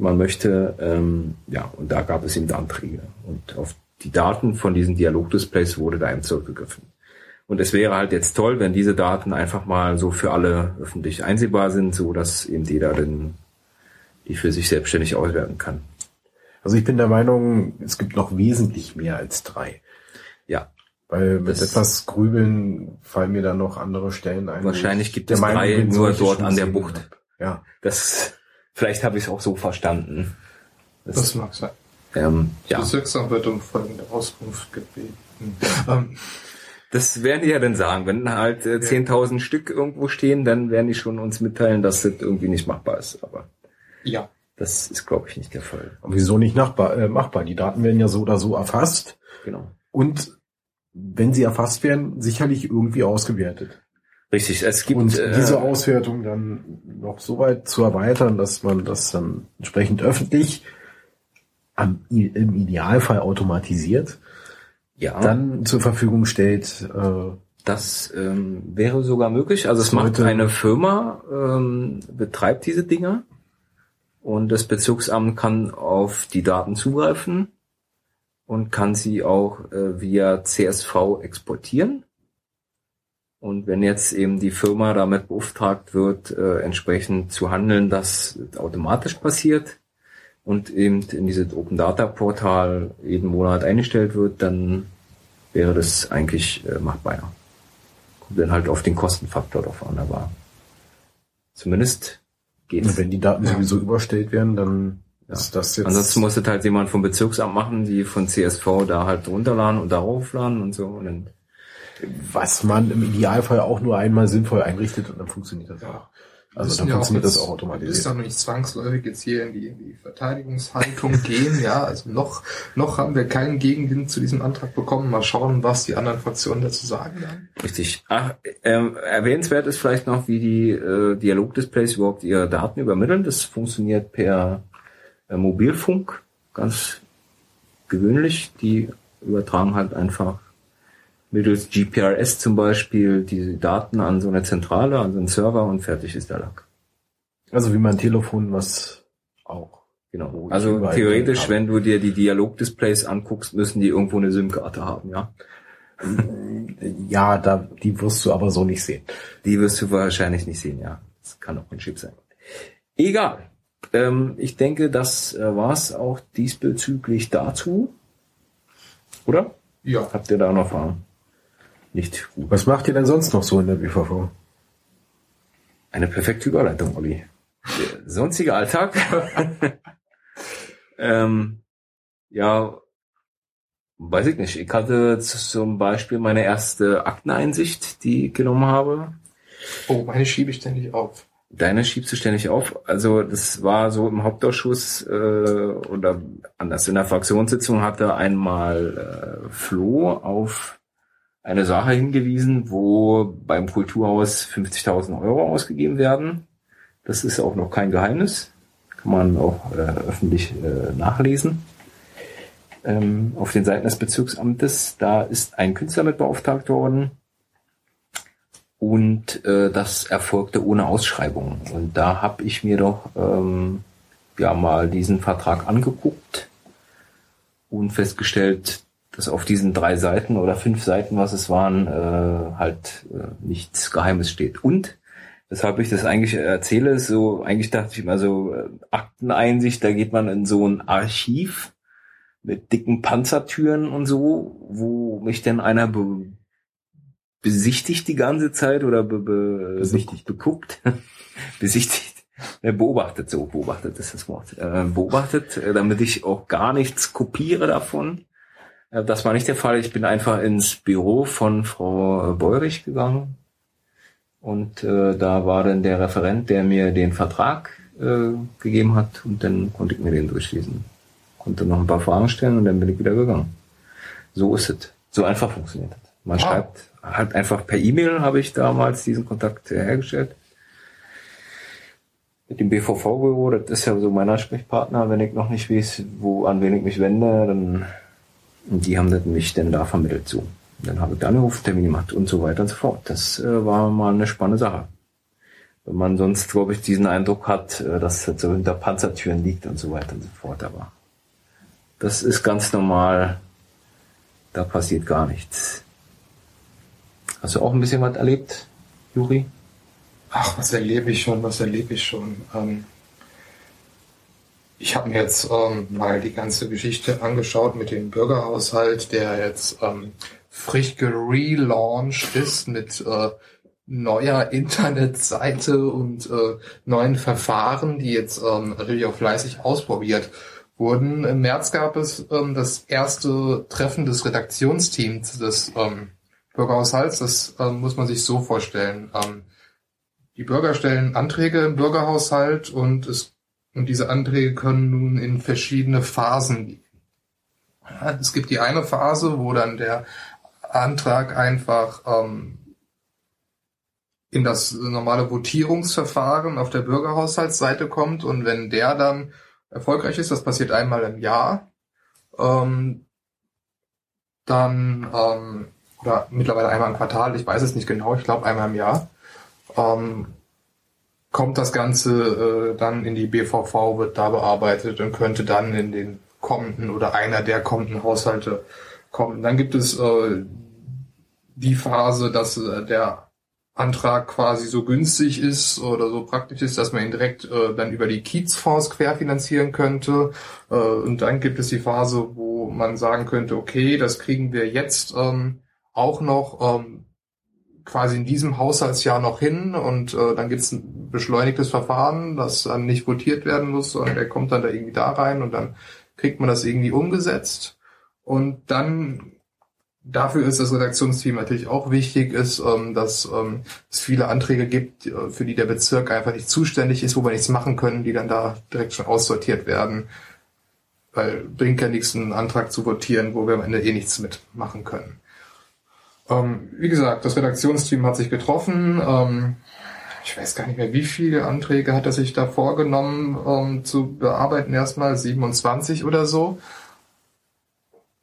man möchte. Ähm, ja, und da gab es eben Anträge. Und auf die Daten von diesen Dialogdisplays wurde da eben zurückgegriffen. Und es wäre halt jetzt toll, wenn diese Daten einfach mal so für alle öffentlich einsehbar sind, so dass eben jeder dann die für sich selbstständig auswerten kann. Also ich bin der Meinung, es gibt noch wesentlich mehr als drei. Ja, Weil mit etwas Grübeln fallen mir dann noch andere Stellen ein. Wahrscheinlich ich gibt es drei nur dort an der Bucht. hab. Ja. das vielleicht habe ich es auch so verstanden. Das mag sein. ähm, Die ja, Bezirksamt wird um folgende Auskunft gebeten. Ähm, das werden die ja dann sagen. Wenn halt äh, 10.000 Stück irgendwo stehen, dann werden die schon uns mitteilen, dass das irgendwie nicht machbar ist. Aber ja. das ist, glaube ich, nicht der Fall. Aber wieso nicht nachbar, äh, machbar? Die Daten werden ja so oder so erfasst Genau. und wenn sie erfasst werden, sicherlich irgendwie ausgewertet. Richtig, es gibt Und äh, diese Auswertung dann noch so weit zu erweitern, dass man das dann entsprechend öffentlich am, im Idealfall automatisiert, ja, dann zur Verfügung stellt. Äh, das ähm, wäre sogar möglich. Also es macht eine Firma, ähm, betreibt diese Dinger und das Bezirksamt kann auf die Daten zugreifen und kann sie auch äh, via CSV exportieren. Und wenn jetzt eben die Firma damit beauftragt wird, äh, entsprechend zu handeln, dass es automatisch passiert und eben in dieses Open Data Portal jeden Monat eingestellt wird, dann wäre das eigentlich äh, machbar. Kommt dann halt auf den Kostenfaktor drauf an, aber zumindest geht's. wenn die Daten Ja. sowieso überstellt werden, dann Ja. ist das jetzt. Ansonsten muss das halt jemand vom Bezirksamt machen, die von CSV da halt runterladen und darauf laden und so. Und dann, was man im Idealfall auch nur einmal sinnvoll einrichtet und dann funktioniert das auch. Also dann ja funktioniert jetzt- das auch automatisiert. müssen ja noch nicht zwangsläufig jetzt hier in die, in die Verteidigungshaltung gehen. Ja, also noch, noch haben wir keinen Gegenwind zu diesem Antrag bekommen. Mal schauen, was die anderen Fraktionen dazu sagen werden. richtig. Ach, ähm, erwähnenswert ist vielleicht noch, wie die äh, Dialogdisplays überhaupt ihre Daten übermitteln. Das funktioniert per äh, Mobilfunk, ganz gewöhnlich. Die übertragen halt einfach mittels GPRS zum Beispiel diese Daten an so eine Zentrale, an so einen Server und fertig ist der Lack. Also wie mein Telefon, was auch. Genau. Ich Also theoretisch, wenn du dir die Dialogdisplays anguckst, müssen die irgendwo eine SIM-Karte haben, ja. Ja, da, die wirst du aber so nicht sehen. Die wirst du wahrscheinlich nicht sehen, ja. Das kann auch ein Chip sein. Egal. Ähm, ich denke, das äh, war's auch diesbezüglich dazu. Oder? Ja, Habt ihr da noch Fragen? Nicht gut. Was macht ihr denn sonst noch so in der BVV? Eine perfekte Überleitung, Olli. Der sonstige Alltag. ähm, ja, weiß ich nicht. Ich hatte zum Beispiel meine erste Akteneinsicht, die ich genommen habe. Oh, meine schiebe ich ständig auf. Deine schiebst du ständig auf. Also das war so im Hauptausschuss äh, oder anders in der Fraktionssitzung hatte einmal äh, Flo auf eine Sache hingewiesen, wo beim Kulturhaus 50.000 Euro ausgegeben werden. Das ist auch noch kein Geheimnis. Kann man auch äh, öffentlich äh, nachlesen. Ähm, auf den Seiten des Bezirksamtes. Da ist ein Künstler mit beauftragt worden. Und äh, das erfolgte ohne Ausschreibung. Und da habe ich mir doch ähm, ja mal diesen Vertrag angeguckt und festgestellt, dass auf diesen drei Seiten oder fünf Seiten, was es waren, äh, halt äh, nichts Geheimes steht. Und weshalb ich das eigentlich erzähle, ist so, eigentlich dachte ich immer so, äh, Akteneinsicht, da geht man in so ein Archiv mit dicken Panzertüren und so, wo mich denn einer be besichtigt die ganze Zeit oder be be Besichtigt. beguckt, besichtigt, äh, beobachtet, so beobachtet ist das Wort, äh, beobachtet, äh, damit ich auch gar nichts kopiere davon. Äh, Das war nicht der Fall. Ich bin einfach ins Büro von Frau Beurich gegangen und äh, da war dann der Referent, der mir den Vertrag äh, gegeben hat und dann konnte ich mir den durchlesen. Konnte noch ein paar Fragen stellen und dann bin ich wieder gegangen. So ist es. So einfach funktioniert es. Man Ah. schreibt halt einfach per E-Mail habe ich damals diesen Kontakt hergestellt. Mit dem BVV-Büro, das ist ja so mein Ansprechpartner, wenn ich noch nicht weiß, wo, an wen ich mich wende, dann, und die haben mich dann da vermittelt, so. Dann habe ich da einen Ruftermin gemacht und so weiter und so fort. Das äh, war mal eine spannende Sache. Wenn man sonst, glaube ich, diesen Eindruck hat, äh, dass das so hinter Panzertüren liegt und so weiter und so fort, aber das ist ganz normal. Da passiert gar nichts. Hast du auch ein bisschen was erlebt, Juri? Ach, was erlebe ich schon, was erlebe ich schon. Ähm, ich habe mir jetzt ähm, mal die ganze Geschichte angeschaut mit dem Bürgerhaushalt, der jetzt ähm, frisch gelauncht ist mit äh, neuer Internetseite und äh, neuen Verfahren, die jetzt ähm, natürlich auch fleißig ausprobiert wurden. Im März gab es ähm, das erste Treffen des Redaktionsteams des ähm, Bürgerhaushalts. Das ähm, muss man sich so vorstellen. Ähm, die Bürger stellen Anträge im Bürgerhaushalt und es und diese Anträge können nun in verschiedene Phasen. Ja, es gibt die eine Phase, wo dann der Antrag einfach ähm, in das normale Votierungsverfahren auf der Bürgerhaushaltsseite kommt und wenn der dann erfolgreich ist, das passiert einmal im Jahr, ähm, dann ähm, oder mittlerweile einmal im Quartal, ich weiß es nicht genau, ich glaube einmal im Jahr, ähm, kommt das Ganze äh, dann in die BVV, wird da bearbeitet und könnte dann in den kommenden oder einer der kommenden Haushalte kommen. Dann gibt es äh, die Phase, dass äh, der Antrag quasi so günstig ist oder so praktisch ist, dass man ihn direkt äh, dann über die Kiezfonds querfinanzieren könnte. Äh, und dann gibt es die Phase, wo man sagen könnte, okay, das kriegen wir jetzt ähm, auch noch ähm, quasi in diesem Haushaltsjahr noch hin und äh, dann gibt es ein beschleunigtes Verfahren, das dann nicht votiert werden muss, sondern der kommt dann da irgendwie da rein und dann kriegt man das irgendwie umgesetzt. Und dann dafür ist das Redaktionsteam natürlich auch wichtig, ist, ähm, dass ähm, es viele Anträge gibt, äh, für die der Bezirk einfach nicht zuständig ist, wo wir nichts machen können, die dann da direkt schon aussortiert werden. Weil bringt ja nichts, einen Antrag zu votieren, wo wir am Ende eh nichts mitmachen können. Ähm, wie gesagt, das Redaktionsteam hat sich getroffen. Ähm, ich weiß gar nicht mehr, wie viele Anträge hat er sich da vorgenommen ähm, zu bearbeiten. Erstmal 27 oder so.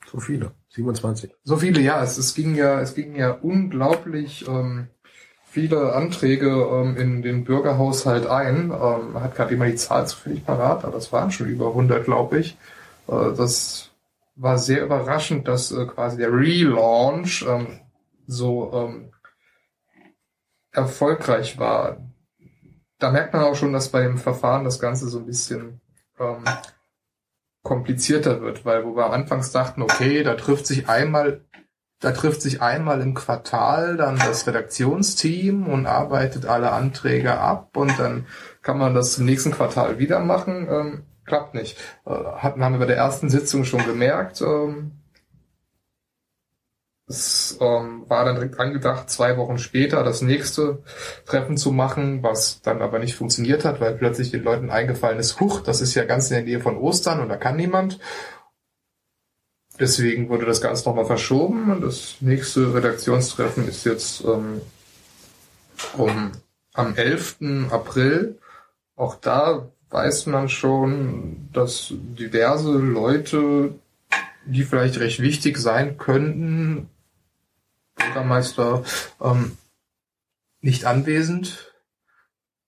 So viele. 27. So viele, ja. Es, es ging ja, es ging ja unglaublich ähm, viele Anträge ähm, in den Bürgerhaushalt ein. Ähm, man hat gerade immer die Zahl zufällig parat, aber es waren schon über 100, glaube ich. Äh, das war sehr überraschend, dass äh, quasi der Relaunch ähm, so ähm, erfolgreich war. Da merkt man auch schon, dass bei dem Verfahren das Ganze so ein bisschen ähm, komplizierter wird, weil wo wir Anfangs dachten, okay, da trifft sich einmal Da trifft sich einmal im Quartal dann das Redaktionsteam und arbeitet alle Anträge ab und dann kann man das im nächsten Quartal wieder machen. Ähm, klappt nicht. Äh, hatten haben wir bei der ersten Sitzung schon gemerkt. Ähm, es ähm, war dann direkt angedacht, zwei Wochen später das nächste Treffen zu machen, was dann aber nicht funktioniert hat, weil plötzlich den Leuten eingefallen ist, huch, das ist ja ganz in der Nähe von Ostern und da kann niemand. Deswegen wurde das Ganze nochmal verschoben und das nächste Redaktionstreffen ist jetzt ähm, um, am 11. April. Auch da weiß man schon, dass diverse Leute, die vielleicht recht wichtig sein könnten, Bürgermeister ähm, nicht anwesend.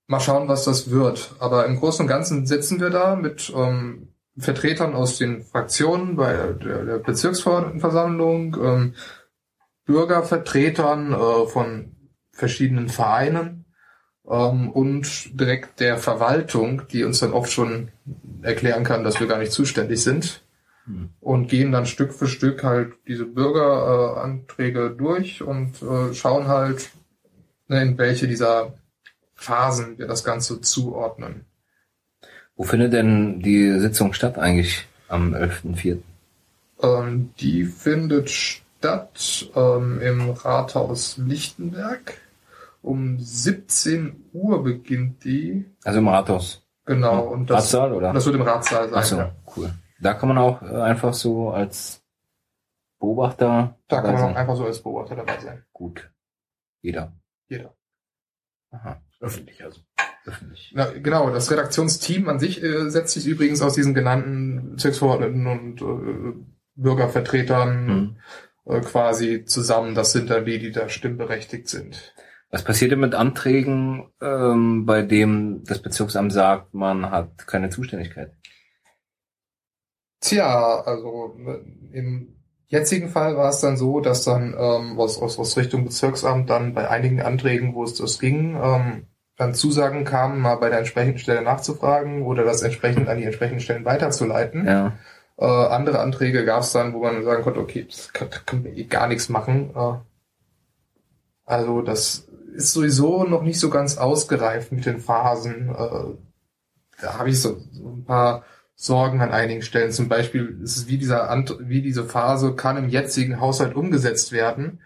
Mal schauen, was das wird. Aber im Großen und Ganzen sitzen wir da mit ähm, Vertretern aus den Fraktionen bei der, der Bezirksverordnetenversammlung, ähm, Bürgervertretern äh, von verschiedenen Vereinen ähm, und direkt der Verwaltung, die uns dann oft schon erklären kann, dass wir gar nicht zuständig sind. Und gehen dann Stück für Stück halt diese Bürgeranträge äh, durch und äh, schauen halt, ne, in welche dieser Phasen wir das Ganze zuordnen. Wo findet denn die Sitzung statt eigentlich am 11.04.? Ähm, die findet statt ähm, im Rathaus Lichtenberg. Um 17 Uhr beginnt die. Also im Rathaus. Genau. Und das, Ratssaal, oder? Das wird im Ratssaal sein. Ach so, ja. cool. Da kann man auch äh, einfach so als Beobachter. Da kann man auch einfach so als Beobachter dabei sein. Gut. Jeder. Jeder. Aha. Öffentlich also öffentlich. Na, genau, das Redaktionsteam an sich äh, setzt sich übrigens aus diesen genannten Bezirksverordneten und äh, Bürgervertretern hm. äh, quasi zusammen. Das sind dann die, die da stimmberechtigt sind. Was passiert denn mit Anträgen, ähm, bei dem das Bezirksamt sagt, man hat keine Zuständigkeit? Tja, also im jetzigen Fall war es dann so, dass dann ähm, aus, aus, aus Richtung Bezirksamt dann bei einigen Anträgen, wo es das ging, ähm, dann Zusagen kamen, mal bei der entsprechenden Stelle nachzufragen oder das entsprechend an die entsprechenden Stellen weiterzuleiten. Ja. Äh, andere Anträge gab es dann, wo man sagen konnte, okay, das kann, kann man eh gar nichts machen. Äh, also das ist sowieso noch nicht so ganz ausgereift mit den Phasen. Äh, da habe ich so, so ein paar Sorgen an einigen Stellen. Zum Beispiel ist es wie dieser wie diese Phase kann im jetzigen Haushalt umgesetzt werden.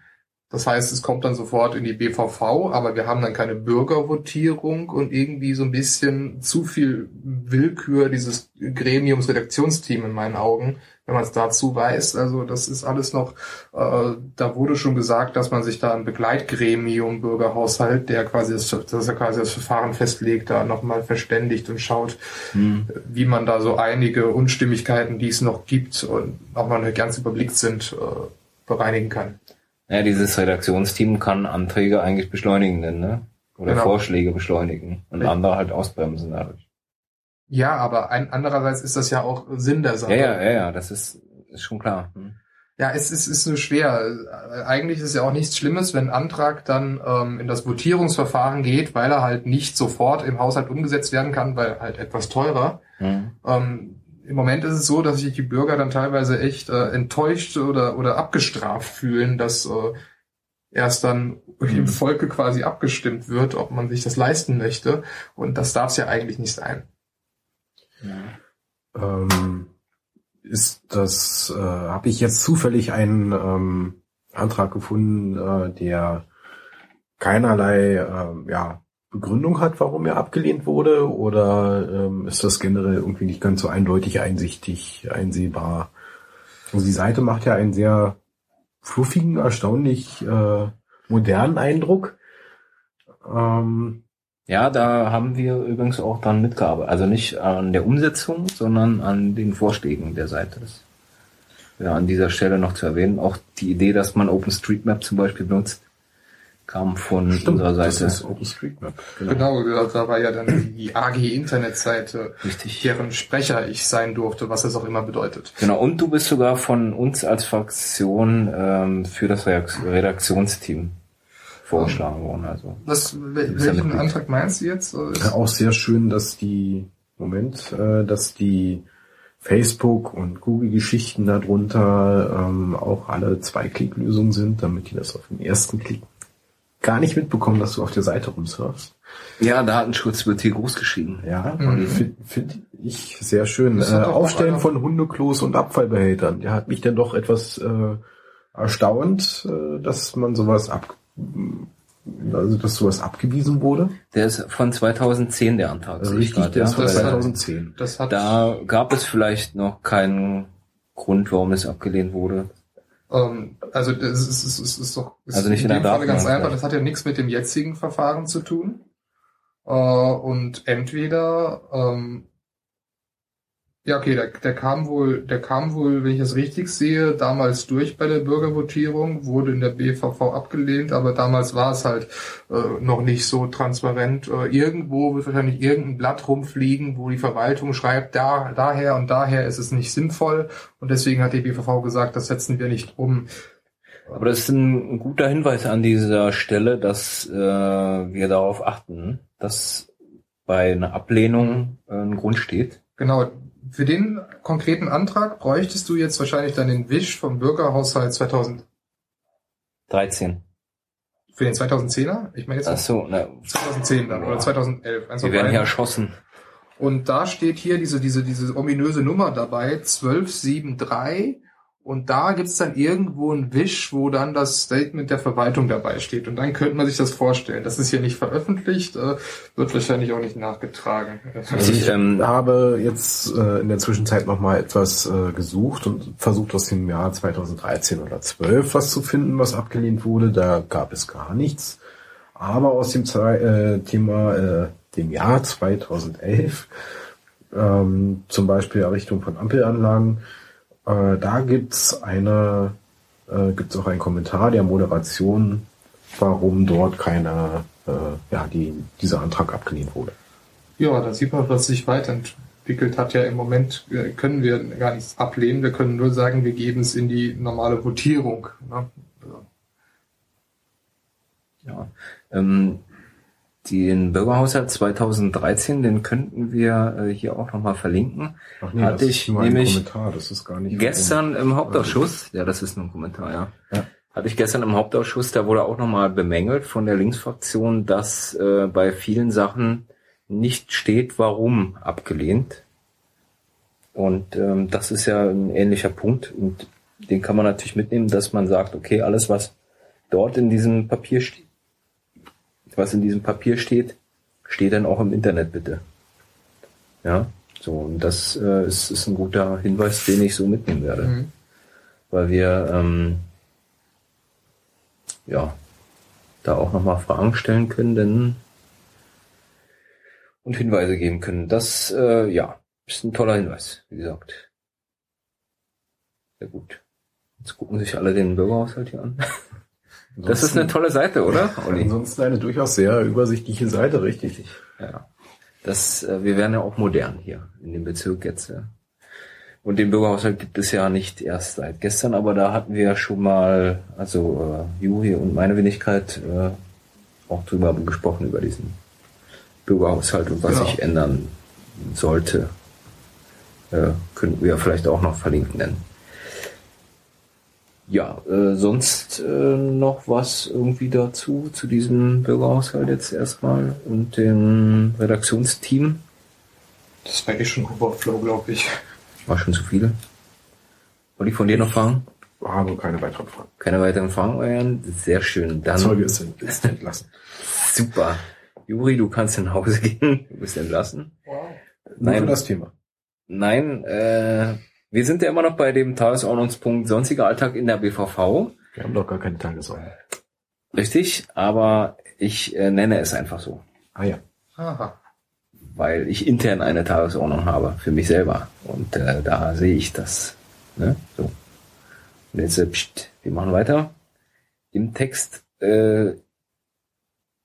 Das heißt, es kommt dann sofort in die BVV, aber wir haben dann keine Bürgervotierung und irgendwie so ein bisschen zu viel Willkür dieses Gremiums Redaktionsteam in meinen Augen, wenn man es dazu weiß. Also das ist alles noch, äh, da wurde schon gesagt, dass man sich da ein Begleitgremium Bürgerhaushalt, der quasi das, das er quasi das Verfahren festlegt, da nochmal verständigt und schaut, hm. wie man da so einige Unstimmigkeiten, die es noch gibt und auch mal ganz überblickt sind, äh, bereinigen kann. Ja, dieses Redaktionsteam kann Anträge eigentlich beschleunigen, ne? Oder genau. Vorschläge beschleunigen und ja. andere halt ausbremsen dadurch. Ja, aber ein, andererseits ist das ja auch Sinn der Sache. Ja, ja, ja, das ist, ist schon klar. Hm. Ja, es ist, ist nur schwer. Eigentlich ist es ja auch nichts Schlimmes, wenn ein Antrag dann ähm, in das Votierungsverfahren geht, weil er halt nicht sofort im Haushalt umgesetzt werden kann, weil halt etwas teurer. Hm. Ähm, im Moment ist es so, dass sich die Bürger dann teilweise echt äh, enttäuscht oder, oder abgestraft fühlen, dass äh, erst dann mhm. im Volke quasi abgestimmt wird, ob man sich das leisten möchte. Und das darf es ja eigentlich nicht sein. Ähm, ist das, äh, habe ich jetzt zufällig einen ähm, Antrag gefunden, äh, der keinerlei äh, ja, Begründung hat, warum er abgelehnt wurde, oder ähm, ist das generell irgendwie nicht ganz so eindeutig einsichtig, einsehbar? Also die Seite macht ja einen sehr fluffigen, erstaunlich äh, modernen Eindruck. Ähm, ja, da haben wir übrigens auch dran mitgearbeitet. Also nicht an der Umsetzung, sondern an den Vorschlägen der Seite. Das ja, an dieser Stelle noch zu erwähnen. Auch die Idee, dass man OpenStreetMap zum Beispiel benutzt, kam von Stimmt, unserer Seite. Das ist OpenStreetMap. Genau. genau, da war ja dann die AG Internetseite, Richtig. deren Sprecher ich sein durfte, was das auch immer bedeutet. Genau, und du bist sogar von uns als Fraktion ähm, für das Redaktionsteam vorgeschlagen worden. Also was, welchen Antrag meinst du jetzt? Ja, auch sehr schön, dass die Moment, äh, dass die Facebook und Google-Geschichten darunter ähm, auch alle Zwei-Klick-Lösungen sind, damit die das auf den ersten Klick gar nicht mitbekommen, dass du auf der Seite rumsurfst. Ja, Datenschutz wird hier groß geschrieben. Ja, Mhm. finde find ich sehr schön. Äh, Das Aufstellen von Hundeklos und Abfallbehältern. Der hat mich dann doch etwas äh, erstaunt, äh, dass man sowas ab, also dass sowas abgewiesen wurde. Der ist von 2010, der Antrag. ich Richtig, der ist von Das hat- 2010. Das hat, Da gab es vielleicht noch keinen Grund, warum es abgelehnt wurde. ähm, also das ist, ist, ist, ist doch ist Also nicht in der dem Falle ganz einfach. Das hat ja nichts mit dem jetzigen Verfahren zu tun. Äh, und entweder ähm, ja, okay, der, der kam wohl, der kam wohl, wenn ich das richtig sehe, damals durch bei der Bürgervotierung, wurde in der BVV abgelehnt, aber damals war es halt äh, noch nicht so transparent. Äh, irgendwo wird wahrscheinlich irgendein Blatt rumfliegen, wo die Verwaltung schreibt, da, daher und daher ist es nicht sinnvoll und deswegen hat die BVV gesagt, das setzen wir nicht um. Aber das ist ein guter Hinweis an dieser Stelle, dass äh, wir darauf achten, dass bei einer Ablehnung äh, ein Grund steht. Genau. Für den konkreten Antrag bräuchtest du jetzt wahrscheinlich dann den Wisch vom Bürgerhaushalt 2000, 13. für den 2010er? Ich meine jetzt Ach so, na, 2010 dann oder 2011. eins wir von werden hier erschossen. Und da steht hier diese, diese, diese ominöse Nummer dabei, 1273. Und da gibt's dann irgendwo einen Wisch, wo dann das Statement der Verwaltung dabei steht. Und dann könnte man sich das vorstellen. Das ist hier nicht veröffentlicht, äh, wird wahrscheinlich auch nicht nachgetragen. Also ich ähm, habe jetzt äh, in der Zwischenzeit noch mal etwas äh, gesucht und versucht aus dem Jahr 2013 oder 12 was zu finden, was abgelehnt wurde. Da gab es gar nichts. Aber aus dem Zei- äh, Thema, äh, dem Jahr 2011, ähm, zum Beispiel Errichtung von Ampelanlagen, äh, da gibt's eine, äh, gibt's auch einen Kommentar der Moderation, warum dort keine, äh, ja, die, dieser Antrag abgelehnt wurde. Ja, da sieht man, was sich weiterentwickelt hat. Ja, im Moment äh, können wir gar nichts ablehnen. Wir können nur sagen, wir geben es in die normale Votierung. Ne? Ja. Ähm, den Bürgerhaushalt 2013, den könnten wir äh, hier auch nochmal verlinken. Ach Hatte das ich ist nur ein nämlich Kommentar, das ist gar nicht. Gestern im Hauptausschuss, ja, das ist nur ein Kommentar, ja. Ja. Hatte ich gestern im Hauptausschuss, da wurde auch nochmal bemängelt von der Linksfraktion, dass äh, bei vielen Sachen nicht steht, warum abgelehnt. Und ähm, das ist ja ein ähnlicher Punkt und den kann man natürlich mitnehmen, dass man sagt, okay, alles was dort in diesem Papier steht, was in diesem Papier steht, steht dann auch im Internet bitte. Ja, so und das äh, ist, ist ein guter Hinweis, den ich so mitnehmen werde, Mhm. weil wir ähm, ja da auch nochmal Fragen stellen können, denn und Hinweise geben können. Das äh, ja ist ein toller Hinweis, wie gesagt. Sehr gut. Jetzt gucken sich alle den Bürgerhaushalt hier an. Das ist eine tolle Seite, oder? Olli? Ansonsten eine durchaus sehr übersichtliche Seite, richtig. Ja. Das, äh, wir werden ja auch modern hier in dem Bezirk jetzt. Ja. Und den Bürgerhaushalt gibt es ja nicht erst seit gestern, aber da hatten wir ja schon mal, also äh, Juri und meine Wenigkeit, äh, auch drüber gesprochen, über diesen Bürgerhaushalt und was Genau. sich ändern sollte. Äh, könnten wir vielleicht auch noch verlinken nennen. Ja, äh, sonst äh, noch was irgendwie dazu, zu diesem Bürgerhaushalt jetzt erstmal und dem Redaktionsteam? Das war eh schon Overflow, glaube ich. War schon zu viele. Wollte ich von dir noch fragen? Habe keine weiteren Fragen. Keine weiteren Fragen, Euren? Sehr schön. Dann Zeuge ist, ist entlassen. super. Juri, du kannst nach Hause gehen. Du bist entlassen. Wow. Nur für Nein, das Thema. nein, äh, wir sind ja immer noch bei dem Tagesordnungspunkt sonstiger Alltag in der BVV. Wir haben doch gar keine Tagesordnung. Richtig, aber ich äh, nenne es einfach so. Ah ja. Aha. weil ich intern eine Tagesordnung habe für mich selber. Und äh, da sehe ich das. Ne? So. Und jetzt, äh, pst, wir machen weiter. Im Text, äh,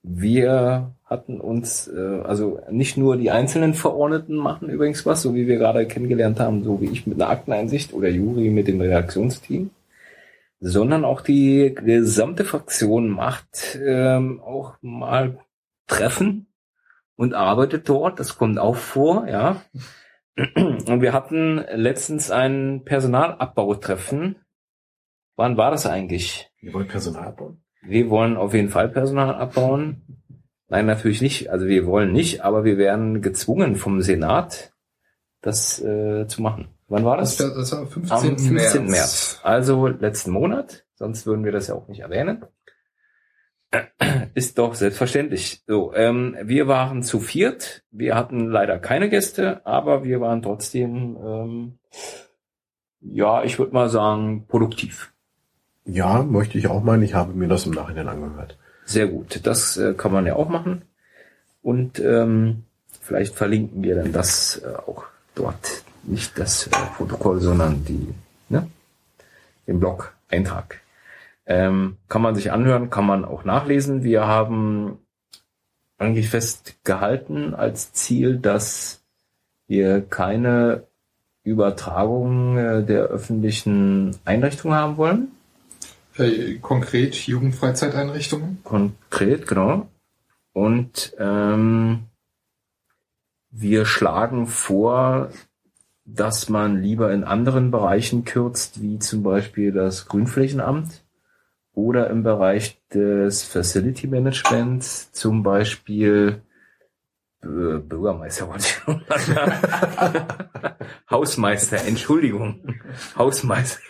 wir hatten uns, äh, also nicht nur die einzelnen Verordneten machen übrigens was, so wie wir gerade kennengelernt haben, so wie ich mit einer Akteneinsicht oder Juri mit dem Redaktionsteam, sondern auch die gesamte Fraktion macht ähm, auch mal Treffen und arbeitet dort. Das kommt auch vor, ja. Und wir hatten letztens ein Personalabbautreffen. Wann war das eigentlich? Ihr wollt Personal abbauen? Wir wollen auf jeden Fall Personal abbauen. Nein, natürlich nicht. Also wir wollen nicht, aber wir werden gezwungen vom Senat, das äh, zu machen. Wann war das? Das, das war 15. Am 15. März. März. Also letzten Monat. Sonst würden wir das ja auch nicht erwähnen. Ist doch selbstverständlich. So, ähm, wir waren zu viert. Wir hatten leider keine Gäste, aber wir waren trotzdem, ähm, ja, ich würde mal sagen, produktiv. Ja, möchte ich auch meinen. Ich habe mir das im Nachhinein angehört. Sehr gut. Das äh, kann man ja auch machen. Und ähm, vielleicht verlinken wir dann das äh, auch dort. Nicht das äh, Protokoll, sondern die, ne? den Blog-Eintrag. Ähm, kann man sich anhören, kann man auch nachlesen. Wir haben eigentlich festgehalten als Ziel, dass wir keine Übertragung äh, der öffentlichen Einrichtungen haben wollen. Äh, konkret Jugendfreizeiteinrichtungen. Konkret, genau. Und ähm, wir schlagen vor, dass man lieber in anderen Bereichen kürzt, wie zum Beispiel das Grünflächenamt oder im Bereich des Facility Managements, zum Beispiel Bü- Bürgermeister wollte ich sagen. Hausmeister, Entschuldigung. Hausmeister.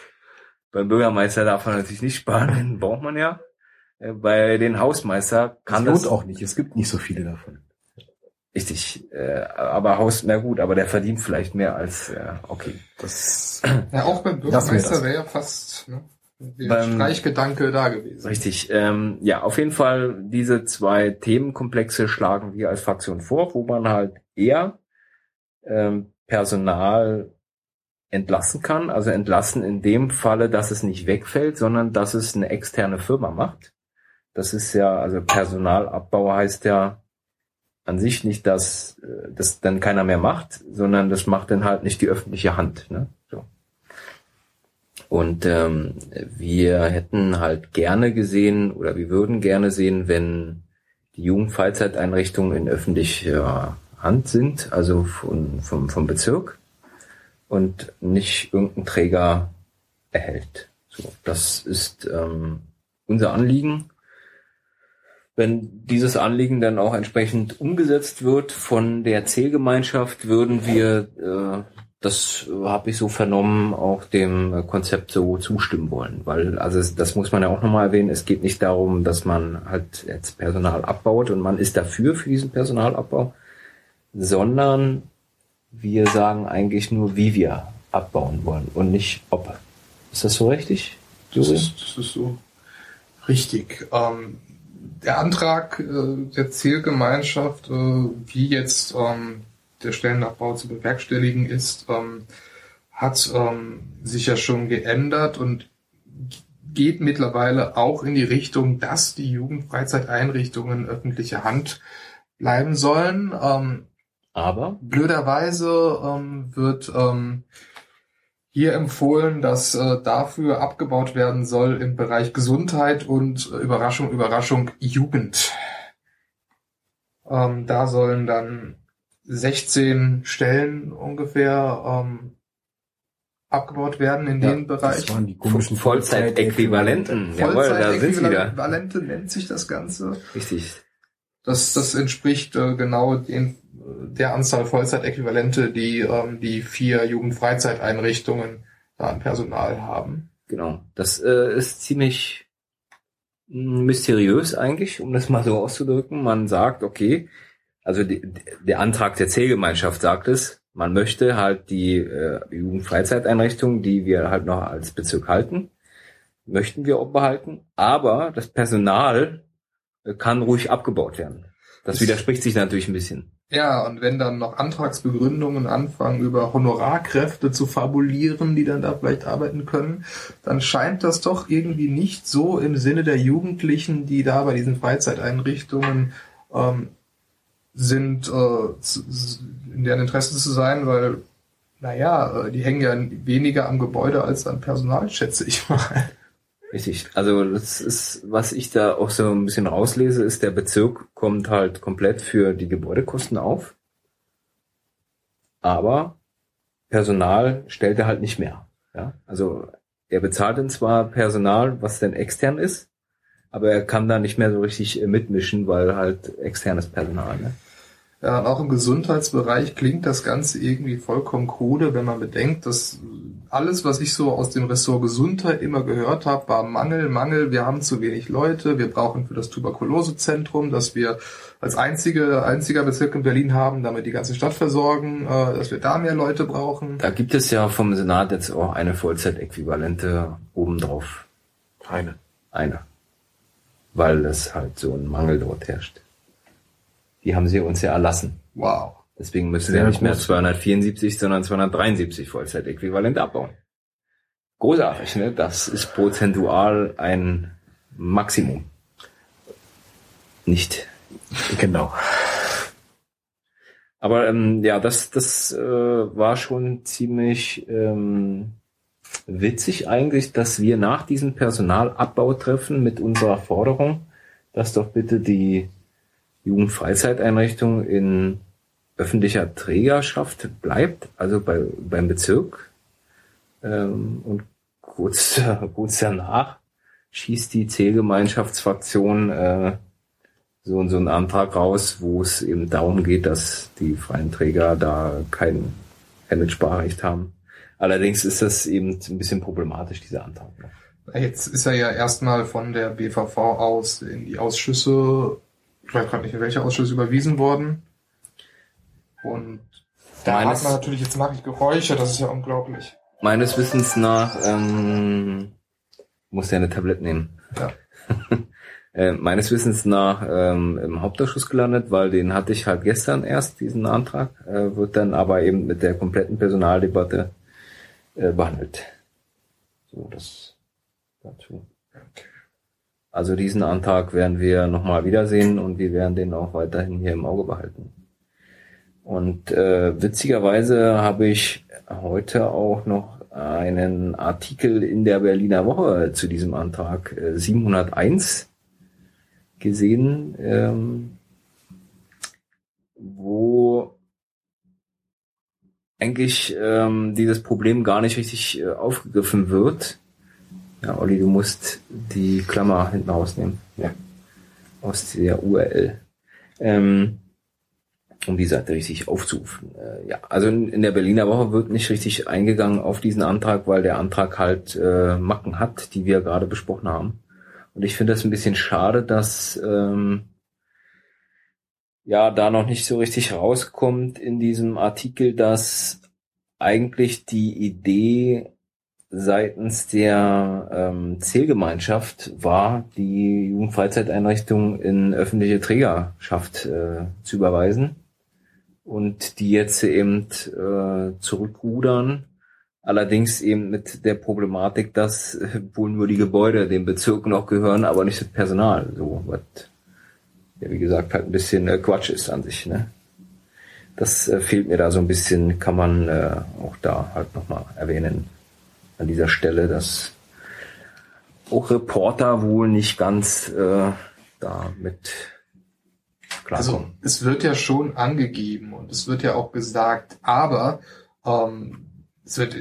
Beim Bürgermeister darf man natürlich nicht sparen, den braucht man ja. Äh, Bei den Hausmeister kann das das lohnt auch nicht. Es gibt nicht so viele davon. Richtig, äh, aber Haus, na gut, aber der verdient vielleicht mehr als, äh, okay. Das Ja, auch beim Bürgermeister das. wäre ja fast ne, der Beim- Streichgedanke da gewesen. Richtig, ähm, ja, auf jeden Fall diese zwei Themenkomplexe schlagen wir als Fraktion vor, wo man halt eher ähm, Personal entlassen kann, also entlassen in dem Falle, dass es nicht wegfällt, sondern dass es eine externe Firma macht. Das ist ja, also Personalabbau heißt ja an sich nicht, dass äh, das dann keiner mehr macht, sondern das macht dann halt nicht die öffentliche Hand. Ne? So. Und ähm, wir hätten halt gerne gesehen oder wir würden gerne sehen, wenn die Jugendfreizeiteinrichtungen in öffentlicher Hand sind, also von, vom, vom Bezirk und nicht irgendein Träger erhält. So, das ist ähm, unser Anliegen. Wenn dieses Anliegen dann auch entsprechend umgesetzt wird von der Zählgemeinschaft, würden wir, äh, das äh, habe ich so vernommen, auch dem Konzept so zustimmen wollen. Weil, also das muss man ja auch nochmal erwähnen, es geht nicht darum, dass man halt jetzt Personal abbaut und man ist dafür für diesen Personalabbau, sondern wir sagen eigentlich nur, wie wir abbauen wollen und nicht ob. Ist das so richtig? Das ist, das ist so richtig. Ähm, der Antrag äh, der Zielgemeinschaft, äh, wie jetzt ähm, der Stellenabbau zu bewerkstelligen ist, ähm, hat ähm, sich ja schon geändert und geht mittlerweile auch in die Richtung, dass die Jugendfreizeiteinrichtungen in öffentlicher Hand bleiben sollen. Ähm, Aber Blöderweise ähm, wird ähm, hier empfohlen, dass äh, dafür abgebaut werden soll im Bereich Gesundheit und äh, Überraschung, Überraschung, Jugend. Ähm, da sollen dann 16 Stellen ungefähr ähm, abgebaut werden in Ja, den Bereich. das waren die komischen Vollzeitäquivalenten. Jawohl, da sind sie wieder. Vollzeitäquivalente nennt sich das Ganze. Richtig. Das, das entspricht äh, genau den, der Anzahl Vollzeitäquivalente, die ähm, die vier Jugendfreizeiteinrichtungen da an Personal haben. Genau. Das äh, ist ziemlich mh, mysteriös eigentlich, um das mal so auszudrücken. Man sagt, okay, also die, der Antrag der Zählgemeinschaft sagt es, man möchte halt die äh, Jugendfreizeiteinrichtungen, die wir halt noch als Bezirk halten, möchten wir behalten, aber das Personal kann ruhig abgebaut werden. Das widerspricht sich natürlich ein bisschen. Ja, und wenn dann noch Antragsbegründungen anfangen, über Honorarkräfte zu fabulieren, die dann da vielleicht arbeiten können, dann scheint das doch irgendwie nicht so im Sinne der Jugendlichen, die da bei diesen Freizeiteinrichtungen ähm, sind, äh, in deren Interesse zu sein, weil, naja, äh, die hängen ja weniger am Gebäude als am Personal, schätze ich mal. Richtig. Also das ist, was ich da auch so ein bisschen rauslese, ist, der Bezirk kommt halt komplett für die Gebäudekosten auf. Aber Personal stellt er halt nicht mehr. Ja, also er bezahlt dann zwar Personal, was denn extern ist, aber er kann da nicht mehr so richtig äh, mitmischen, weil halt externes Personal. Ne? Ja, und auch im Gesundheitsbereich klingt das Ganze irgendwie vollkommen krude, wenn man bedenkt, dass alles, was ich so aus dem Ressort Gesundheit immer gehört habe, war Mangel, Mangel, wir haben zu wenig Leute, wir brauchen für das Tuberkulosezentrum, dass wir als einzige, einziger Bezirk in Berlin haben, damit die ganze Stadt versorgen, äh, dass wir da mehr Leute brauchen. Da gibt es ja vom Senat jetzt auch eine Vollzeitäquivalente obendrauf. Eine. Eine. Weil es halt so ein Mangel dort herrscht. Die haben sie uns ja erlassen. Wow. Deswegen müssen wir nicht mehr groß. 274, sondern 273 Vollzeitäquivalent abbauen. Großartig, ne? Das ist prozentual ein Maximum. Nicht. Genau. Aber ähm, ja, das, das äh, war schon ziemlich ähm, witzig eigentlich, dass wir nach diesem Personalabbautreffen mit unserer Forderung, dass doch bitte die Jugendfreizeiteinrichtung in öffentlicher Trägerschaft bleibt, also bei, beim Bezirk. Ähm, und kurz, kurz danach schießt die Zählgemeinschaftsfraktion äh, so, so einen Antrag raus, wo es eben darum geht, dass die freien Träger da kein, kein Mitspracherecht haben. Allerdings ist das eben ein bisschen problematisch, dieser Antrag. ne? Jetzt ist er ja erstmal von der BVV aus in die Ausschüsse, ich weiß gerade nicht, in welche Ausschüsse überwiesen worden. Und da Meines- hat man natürlich, jetzt mache ich Geräusche, das ist ja unglaublich. Meines Wissens nach ähm, muss der eine Tablet nehmen. Ja. äh, meines Wissens nach ähm, im Hauptausschuss gelandet, weil den hatte ich halt gestern erst, diesen Antrag, äh, wird dann aber eben mit der kompletten Personaldebatte äh, behandelt. So, das dazu. Also diesen Antrag werden wir nochmal wiedersehen und wir werden den auch weiterhin hier im Auge behalten. Und äh, witzigerweise habe ich heute auch noch einen Artikel in der Berliner Woche zu diesem Antrag äh, 701 gesehen, ähm, wo eigentlich ähm, dieses Problem gar nicht richtig äh, aufgegriffen wird. Ja, Olli, du musst die Klammer hinten rausnehmen. Ja. Aus der URL. Ähm, um die Seite richtig aufzurufen. Äh, ja, also in, in der Berliner Woche wird nicht richtig eingegangen auf diesen Antrag, weil der Antrag halt äh, Macken hat, die wir gerade besprochen haben. Und ich finde das ein bisschen schade, dass ähm, ja da noch nicht so richtig rauskommt in diesem Artikel, dass eigentlich die Idee seitens der ähm, Zählgemeinschaft war, die Jugendfreizeiteinrichtung in öffentliche Trägerschaft äh, zu überweisen und die jetzt eben äh, zurückrudern. Allerdings eben mit der Problematik, dass äh, wohl nur die Gebäude dem Bezirk noch gehören, aber nicht das Personal. So was ja wie gesagt halt ein bisschen äh, Quatsch ist an sich. Ne? Das äh, fehlt mir da so ein bisschen, kann man äh, auch da halt nochmal erwähnen an dieser Stelle, dass auch Reporter wohl nicht ganz äh, da mit Also klarkommen. es wird ja schon angegeben und es wird ja auch gesagt, aber ähm, es wird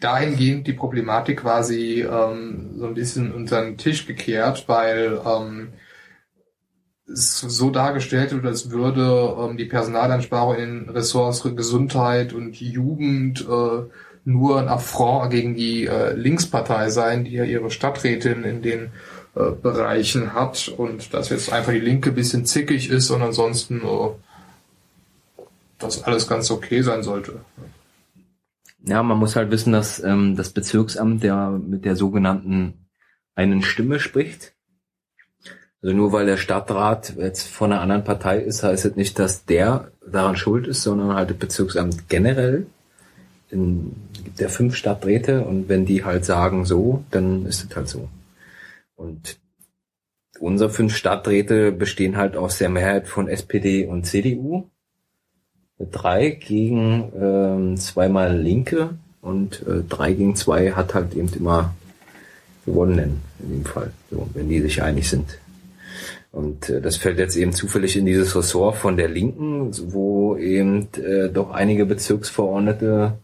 dahingehend die Problematik quasi ähm, so ein bisschen unter den Tisch gekehrt, weil ähm, es so dargestellt wird, als würde ähm, die Personalansprache in Ressorts Gesundheit und Jugend äh, nur ein Affront gegen die äh, Linkspartei sein, die ja ihre Stadträtin in den äh, Bereichen hat und dass jetzt einfach die Linke ein bisschen zickig ist und ansonsten äh, das alles ganz okay sein sollte. Ja, man muss halt wissen, dass ähm, das Bezirksamt der mit der sogenannten einen Stimme spricht. Also nur weil der Stadtrat jetzt von einer anderen Partei ist, heißt es nicht, dass der daran schuld ist, sondern halt das Bezirksamt generell. In, gibt ja fünf Stadträte und wenn die halt sagen so, dann ist es halt so. Und unsere fünf Stadträte bestehen halt aus der Mehrheit von SPD und CDU. Drei gegen ähm, zweimal Linke und äh, drei gegen zwei hat halt eben immer gewonnen in dem Fall, so, wenn die sich einig sind. Und äh, das fällt jetzt eben zufällig in dieses Ressort von der Linken, wo eben äh, doch einige Bezirksverordnete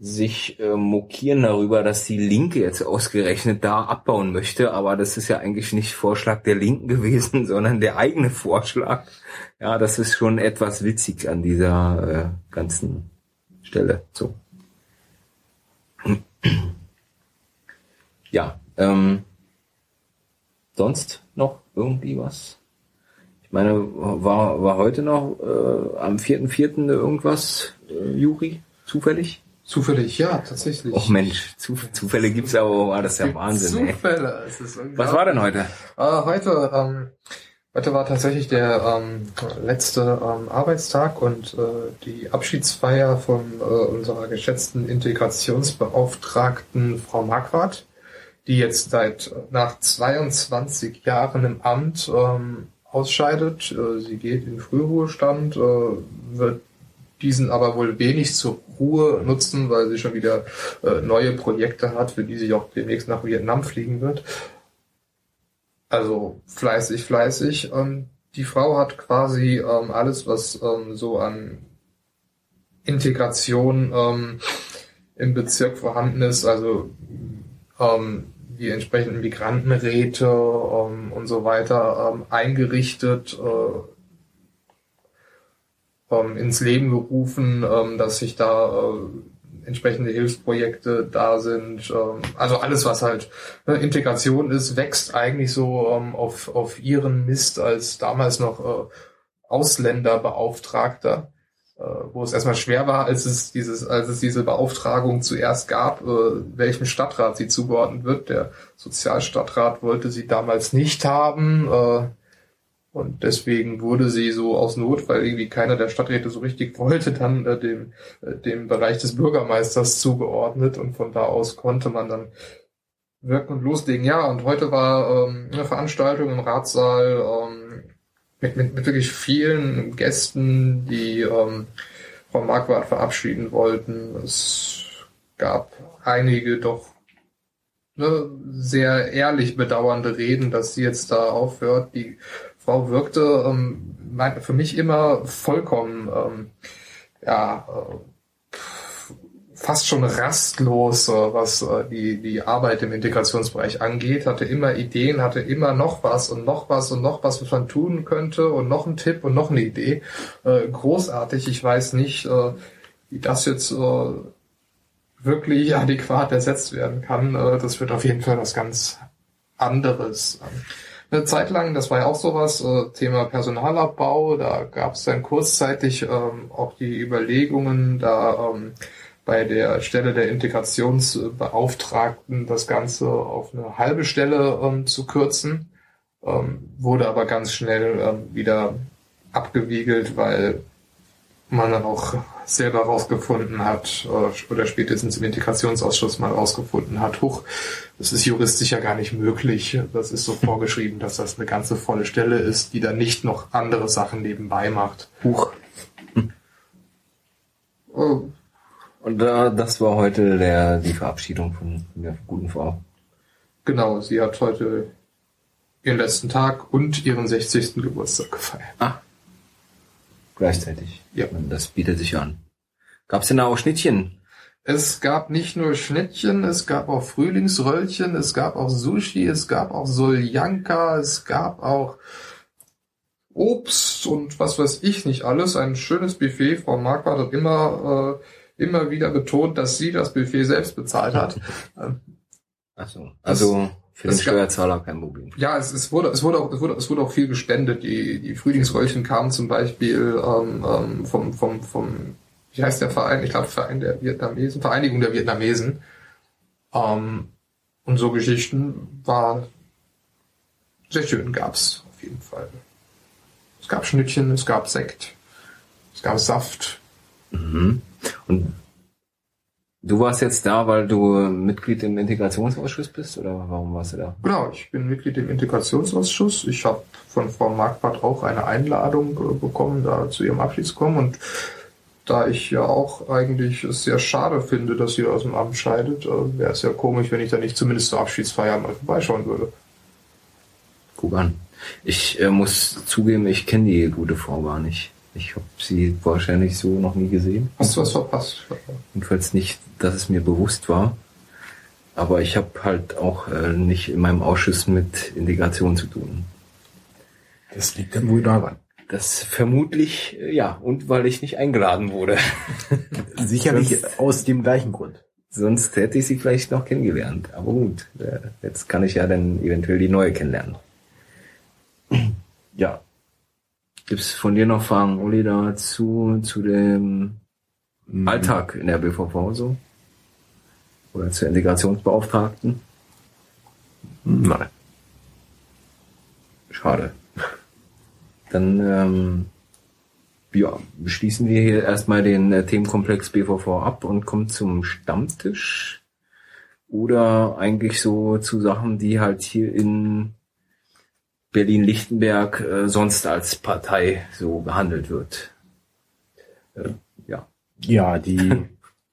sich äh, mokieren darüber, dass die Linke jetzt ausgerechnet da abbauen möchte, aber das ist ja eigentlich nicht Vorschlag der Linken gewesen, sondern der eigene Vorschlag. Ja, das ist schon etwas witzig an dieser äh, ganzen Stelle. So. Ja, ähm, sonst noch irgendwie was? Ich meine, war, war heute noch äh, am 4.4. irgendwas, äh, Juri, zufällig? Zufällig, ja, tatsächlich. Och Mensch, Zuf Zufälle gibt's aber, oh, das ist ja Wahnsinn. Zufälle, es ist Was war denn heute? Äh, heute, ähm, heute war tatsächlich der ähm, letzte ähm, Arbeitstag und äh, die Abschiedsfeier von äh, unserer geschätzten Integrationsbeauftragten Frau Marquardt, die jetzt seit nach 22 Jahren im Amt ähm, ausscheidet. Äh, sie geht in Frühruhestand, äh, wird diesen aber wohl wenig zur Ruhe nutzen, weil sie schon wieder äh, neue Projekte hat, für die sie auch demnächst nach Vietnam fliegen wird. Also fleißig, fleißig. Ähm, die Frau hat quasi ähm, alles, was ähm, so an Integration im Bezirk vorhanden ist, also die entsprechenden Migrantenräte und so weiter eingerichtet, äh, ähm, ins Leben gerufen, ähm, dass sich da äh, entsprechende Hilfsprojekte da sind. Ähm, also alles, was halt ne, Integration ist, wächst eigentlich so ähm, auf, auf ihren Mist als damals noch äh, Ausländerbeauftragter, äh, wo es erstmal schwer war, als es dieses, als es diese Beauftragung zuerst gab, äh, welchem Stadtrat sie zugeordnet wird. Der Sozialstadtrat wollte sie damals nicht haben. Äh, und deswegen wurde sie so aus Not, weil irgendwie keiner der Stadträte so richtig wollte, dann äh, dem, äh, dem Bereich des Bürgermeisters zugeordnet. Und von da aus konnte man dann wirken und loslegen. Ja, und heute war ähm, eine Veranstaltung im Ratssaal ähm, mit, mit, mit wirklich vielen Gästen, die ähm, Frau Marquardt verabschieden wollten. Es gab einige doch ne, sehr ehrlich bedauernde Reden, dass sie jetzt da aufhört. Die Frau wirkte ähm, für mich immer vollkommen, ähm, ja, äh, fast schon rastlos, äh, was äh, die, die Arbeit im Integrationsbereich angeht, hatte immer Ideen, hatte immer noch was und noch was und noch was, was man tun könnte und noch ein Tipp und noch eine Idee. Äh, großartig. Ich weiß nicht, äh, wie das jetzt äh, wirklich adäquat ersetzt werden kann. Äh, das wird auf jeden Fall was ganz anderes eine Zeit lang, das war ja auch sowas, äh, Thema Personalabbau, da gab es dann kurzzeitig ähm, auch die Überlegungen, da ähm, bei der Stelle der Integrationsbeauftragten das Ganze auf eine halbe Stelle ähm, zu kürzen, ähm, wurde aber ganz schnell ähm, wieder abgewiegelt, weil man dann auch selber rausgefunden hat, äh, oder spätestens im Integrationsausschuss mal rausgefunden hat, huch, das ist juristisch ja gar nicht möglich. Das ist so vorgeschrieben, dass das eine ganze volle Stelle ist, die dann nicht noch andere Sachen nebenbei macht. Huch. Oh. Und äh, das war heute der, die Verabschiedung von der guten Frau. Genau, sie hat heute ihren letzten Tag und ihren 60. Geburtstag gefeiert. Ah. Gleichzeitig. Ja. Das bietet sich an. Gab es denn da auch Schnittchen? Es gab nicht nur Schnittchen, es gab auch Frühlingsröllchen, es gab auch Sushi, es gab auch Soljanka, es gab auch Obst und was weiß ich nicht alles. Ein schönes Buffet. Frau Marquardt hat immer, äh, immer wieder betont, dass sie das Buffet selbst bezahlt hat. Ach so. Also für den Steuerzahler kein Problem. Ja, es, es, wurde, es, wurde auch, es, wurde, es wurde auch viel gespendet. Die, die Frühlingsröllchen kamen zum Beispiel ähm, ähm, vom, vom, vom wie heißt der Verein? Ich glaube, Verein der Vietnamesen, Vereinigung der Vietnamesen. Ähm, und so Geschichten war sehr schön, gab's auf jeden Fall. Es gab Schnittchen, es gab Sekt, es gab Saft. Mhm. Und du warst jetzt da, weil du Mitglied im Integrationsausschuss bist oder warum warst du da? Genau, ich bin Mitglied im Integrationsausschuss. Ich habe von Frau Marquardt auch eine Einladung äh, bekommen, da zu ihrem Abschied zu kommen und da ich ja auch eigentlich es sehr schade finde, dass sie aus dem Amt scheidet, äh, wäre es ja komisch, wenn ich da nicht zumindest zur Abschiedsfeier mal vorbeischauen würde. Guck an. Ich äh, muss zugeben, ich kenne die gute Frau gar nicht. Ich habe sie wahrscheinlich so noch nie gesehen. Hast du was verpasst? Jedenfalls nicht, dass es mir bewusst war. Aber ich habe halt auch äh, nicht in meinem Ausschuss mit Integration zu tun. Das liegt dann wohl daran. Das vermutlich, äh, ja, und weil ich nicht eingeladen wurde. Sicherlich Das- aus dem gleichen Grund. Sonst hätte ich sie vielleicht noch kennengelernt. Aber gut, äh, jetzt kann ich ja dann eventuell die neue kennenlernen. Ja. Gibt's von dir noch Fragen, Uli, dazu, zu dem Alltag in der BVV so? Oder zur Integrationsbeauftragten? Nein. Schade. Dann ähm, ja, beschließen wir hier erstmal den äh, Themenkomplex BVV ab und kommen zum Stammtisch. Oder eigentlich so zu Sachen, die halt hier in Berlin-Lichtenberg äh, sonst als Partei so behandelt wird. Äh, ja. Ja, die,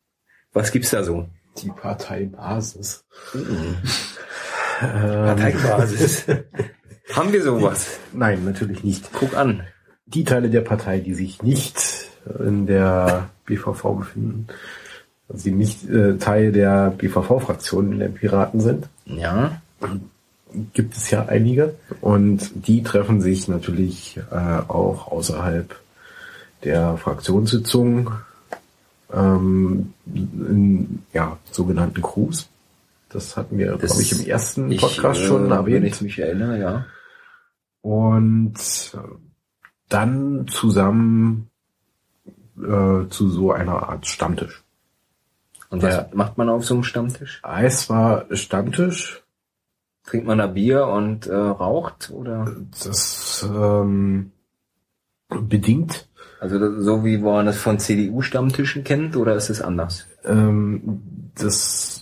Was gibt's da so? die Parteibasis. Parteibasis. Haben wir sowas? Nein, natürlich nicht. Guck an. Die Teile der Partei, die sich nicht in der BVV befinden, also die nicht äh, Teil der BVV-Fraktion in der Piraten sind, Ja. Gibt es ja einige. Und die treffen sich natürlich äh, auch außerhalb der Fraktionssitzung ähm, in ja, sogenannten Crews. Das hatten wir, glaube ich, im ersten Ich, Podcast äh, schon Wenn erwähnt. ich mich erinnere, ja. Und äh, dann zusammen äh, zu so einer Art Stammtisch. Und was Ja. macht man auf so einem Stammtisch? Es war Stammtisch, Trinkt man da Bier und äh, raucht? Oder? das ähm, bedingt. Also das- so wie man das von CDU-Stammtischen kennt, oder ist es anders? Ähm, das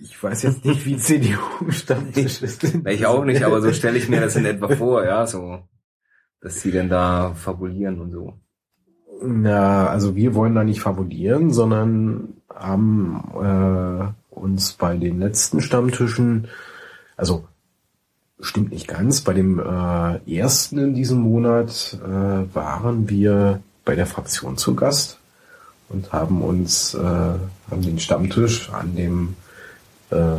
ich weiß jetzt nicht, wie CDU-Stammtisch ist. Ich auch nicht, aber so stelle ich mir das in etwa vor, ja, so. Dass sie denn da fabulieren und so. Na, also wir wollen da nicht fabulieren, sondern haben äh, uns bei den letzten Stammtischen, also stimmt nicht ganz, bei dem äh, ersten in diesem Monat äh, waren wir bei der Fraktion zu Gast und haben uns äh, haben den Stammtisch an dem äh,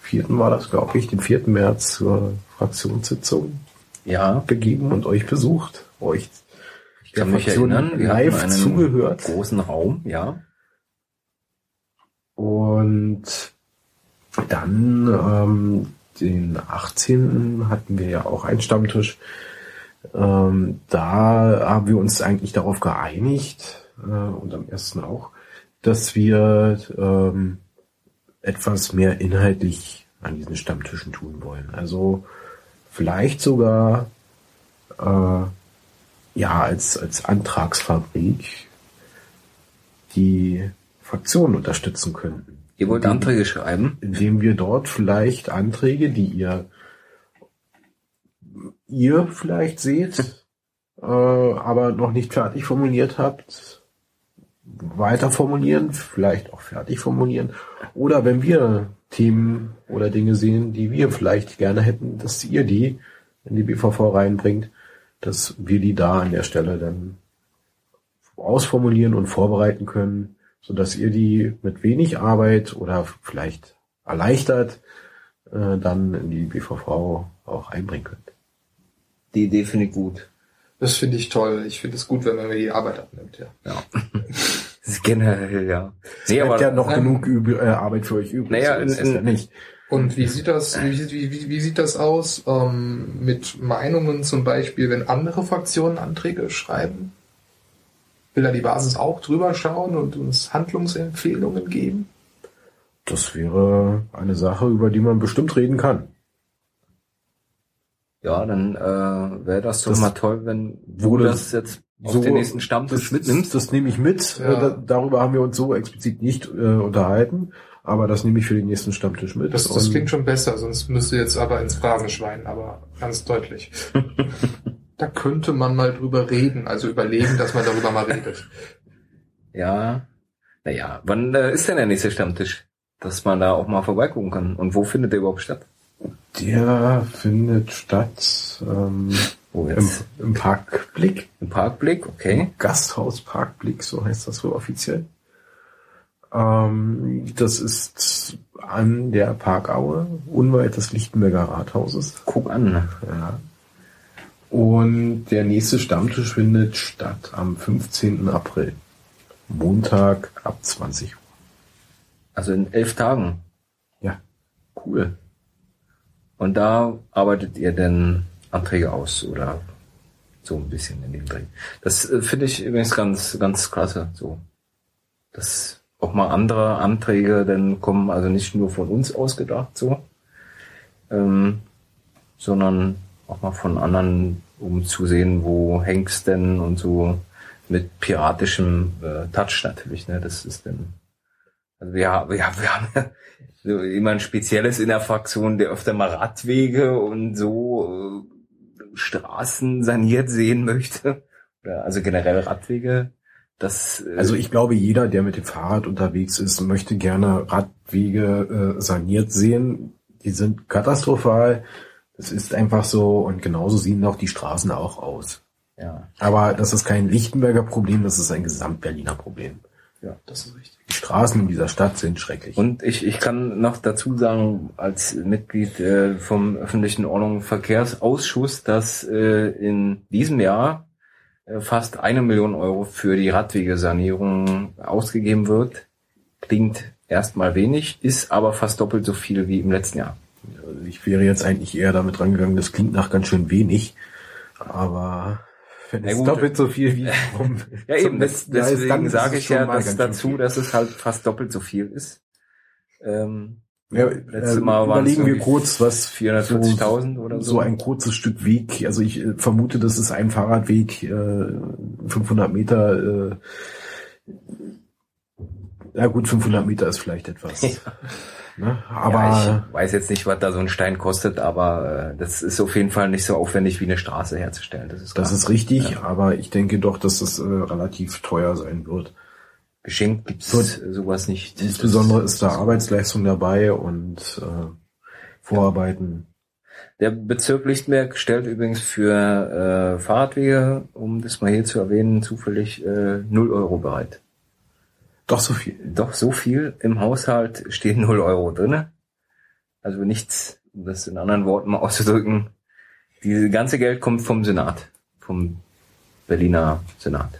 vierten war das, glaube ich, den 4. März zur Fraktionssitzung Ja, begeben und euch besucht, euch ich kann mich Fraktion erinnern, wir live einen zugehört. großen Raum, ja. Und dann ähm, den 18. hatten wir ja auch einen Stammtisch. Ähm, da haben wir uns eigentlich darauf geeinigt, äh, und am ersten auch, dass wir ähm, etwas mehr inhaltlich an diesen Stammtischen tun wollen. Also vielleicht sogar äh, ja als, als Antragsfabrik die Fraktionen unterstützen könnten Ihr wollt Anträge schreiben? indem wir dort vielleicht Anträge, die ihr ihr vielleicht seht, äh, aber noch nicht fertig formuliert habt, weiter formulieren, vielleicht auch fertig formulieren. Oder wenn wir Themen oder Dinge sehen, die wir vielleicht gerne hätten, dass ihr die in die BVV reinbringt, dass wir die da an der Stelle dann ausformulieren und vorbereiten können, so dass ihr die mit wenig Arbeit oder vielleicht erleichtert äh, dann in die BVV auch einbringen könnt. Die Idee finde ich gut. Das finde ich toll. Ich finde es gut, wenn man mir die Arbeit abnimmt, ja. Ja. Das ist generell, ja. Bleibt aber ja noch ähm, genug Üb äh, Arbeit für euch übrig. Naja, so ist in- es ja in- nicht. Und wie sieht das, wie, wie, wie, wie sieht das aus ähm, mit Meinungen zum Beispiel, wenn andere Fraktionen Anträge schreiben? Will da die Basis auch drüber schauen und uns Handlungsempfehlungen geben? Das wäre eine Sache, über die man bestimmt reden kann. ja, dann äh, wäre das doch Das mal toll, wenn du das jetzt auf den nächsten Stammtisch das, mitnimmst. Das, das nehme ich mit. Ja. Äh, da, darüber haben wir uns so explizit nicht äh, unterhalten, aber das nehme ich für den nächsten Stammtisch mit. Das, das klingt schon besser, sonst müsste jetzt aber ins Phrasenschwein, aber ganz deutlich. da könnte man mal drüber reden, also überlegen, dass man darüber mal redet. Ja. Naja, wann äh, ist denn der nächste Stammtisch? Dass man da auch mal vorbeigucken kann. Und wo findet der überhaupt statt? Der findet statt ähm, Wo im, jetzt? im Parkblick. Im Parkblick, okay. Gasthaus Parkblick, so heißt das wohl offiziell. Ähm, das ist an der Parkaue, unweit des Lichtenberger Rathauses. Guck an. Ja. Und der nächste Stammtisch findet statt am 15. April. Montag ab 20 Uhr. Also in elf Tagen. Ja. Cool. Und da arbeitet ihr denn Anträge aus oder so ein bisschen in dem Dreh. Das äh, finde ich übrigens ganz, ganz klasse. So, dass auch mal andere Anträge dann kommen, also nicht nur von uns ausgedacht so, ähm, sondern auch mal von anderen, um zu sehen, wo hängt's denn und so mit piratischem äh, Touch natürlich. Ne, das ist dann also wir, haben- wir, haben- ja so ein Spezielles in der Fraktion, der öfter mal Radwege und so äh, Straßen saniert sehen möchte. Oder also generell Radwege. Das, äh, Also ich glaube, jeder, der mit dem Fahrrad unterwegs ist, möchte gerne Radwege äh, saniert sehen. Die sind katastrophal. Das ist einfach so und genauso sehen auch die Straßen auch aus. ja, Aber das ist kein Lichtenberger Problem, das ist ein Gesamtberliner Problem. ja, das ist richtig. Die Straßen in dieser Stadt sind schrecklich. Und ich, ich kann noch dazu sagen, als Mitglied äh, vom öffentlichen Ordnung und Verkehrsausschuss, dass äh, in diesem Jahr äh, fast eine Million Euro für die Radwegesanierung ausgegeben wird. Klingt erstmal wenig, ist aber fast doppelt so viel wie im letzten Jahr. Also ich wäre jetzt eigentlich eher damit rangegangen, das klingt nach ganz schön wenig. Aber wenn es gut. doppelt so viel wie vom Ja eben, letzten Jahr dann deswegen sage ich ja das dazu, dass es halt fast doppelt so viel ist. Ähm, Ja, letztes äh, Mal waren überlegen wir kurz, was 440.000 oder so. so ein kurzes Stück Weg. Also ich äh, vermute, das ist ein Fahrradweg, äh, 500 Meter. Äh, ja gut, 500 Meter ist vielleicht etwas. Ne? Aber ja, ich weiß jetzt nicht, was da so ein Stein kostet, aber äh, das ist auf jeden Fall nicht so aufwendig wie eine Straße herzustellen. Das ist, das ist richtig. Aber ich denke doch, dass das äh, relativ teuer sein wird. geschenkt gibt's Gut. sowas nicht. Insbesondere ist da Arbeitsleistung dabei und äh, Vorarbeiten. Der Bezirk Lichtenberg stellt übrigens für äh, Fahrradwege, um das mal hier zu erwähnen, zufällig äh, 0 Euro bereit. Doch so viel. Doch so viel im Haushalt stehen 0 Euro drinne. Also nichts, um das in anderen Worten mal auszudrücken. Dieses ganze Geld kommt vom Senat, vom Berliner Senat.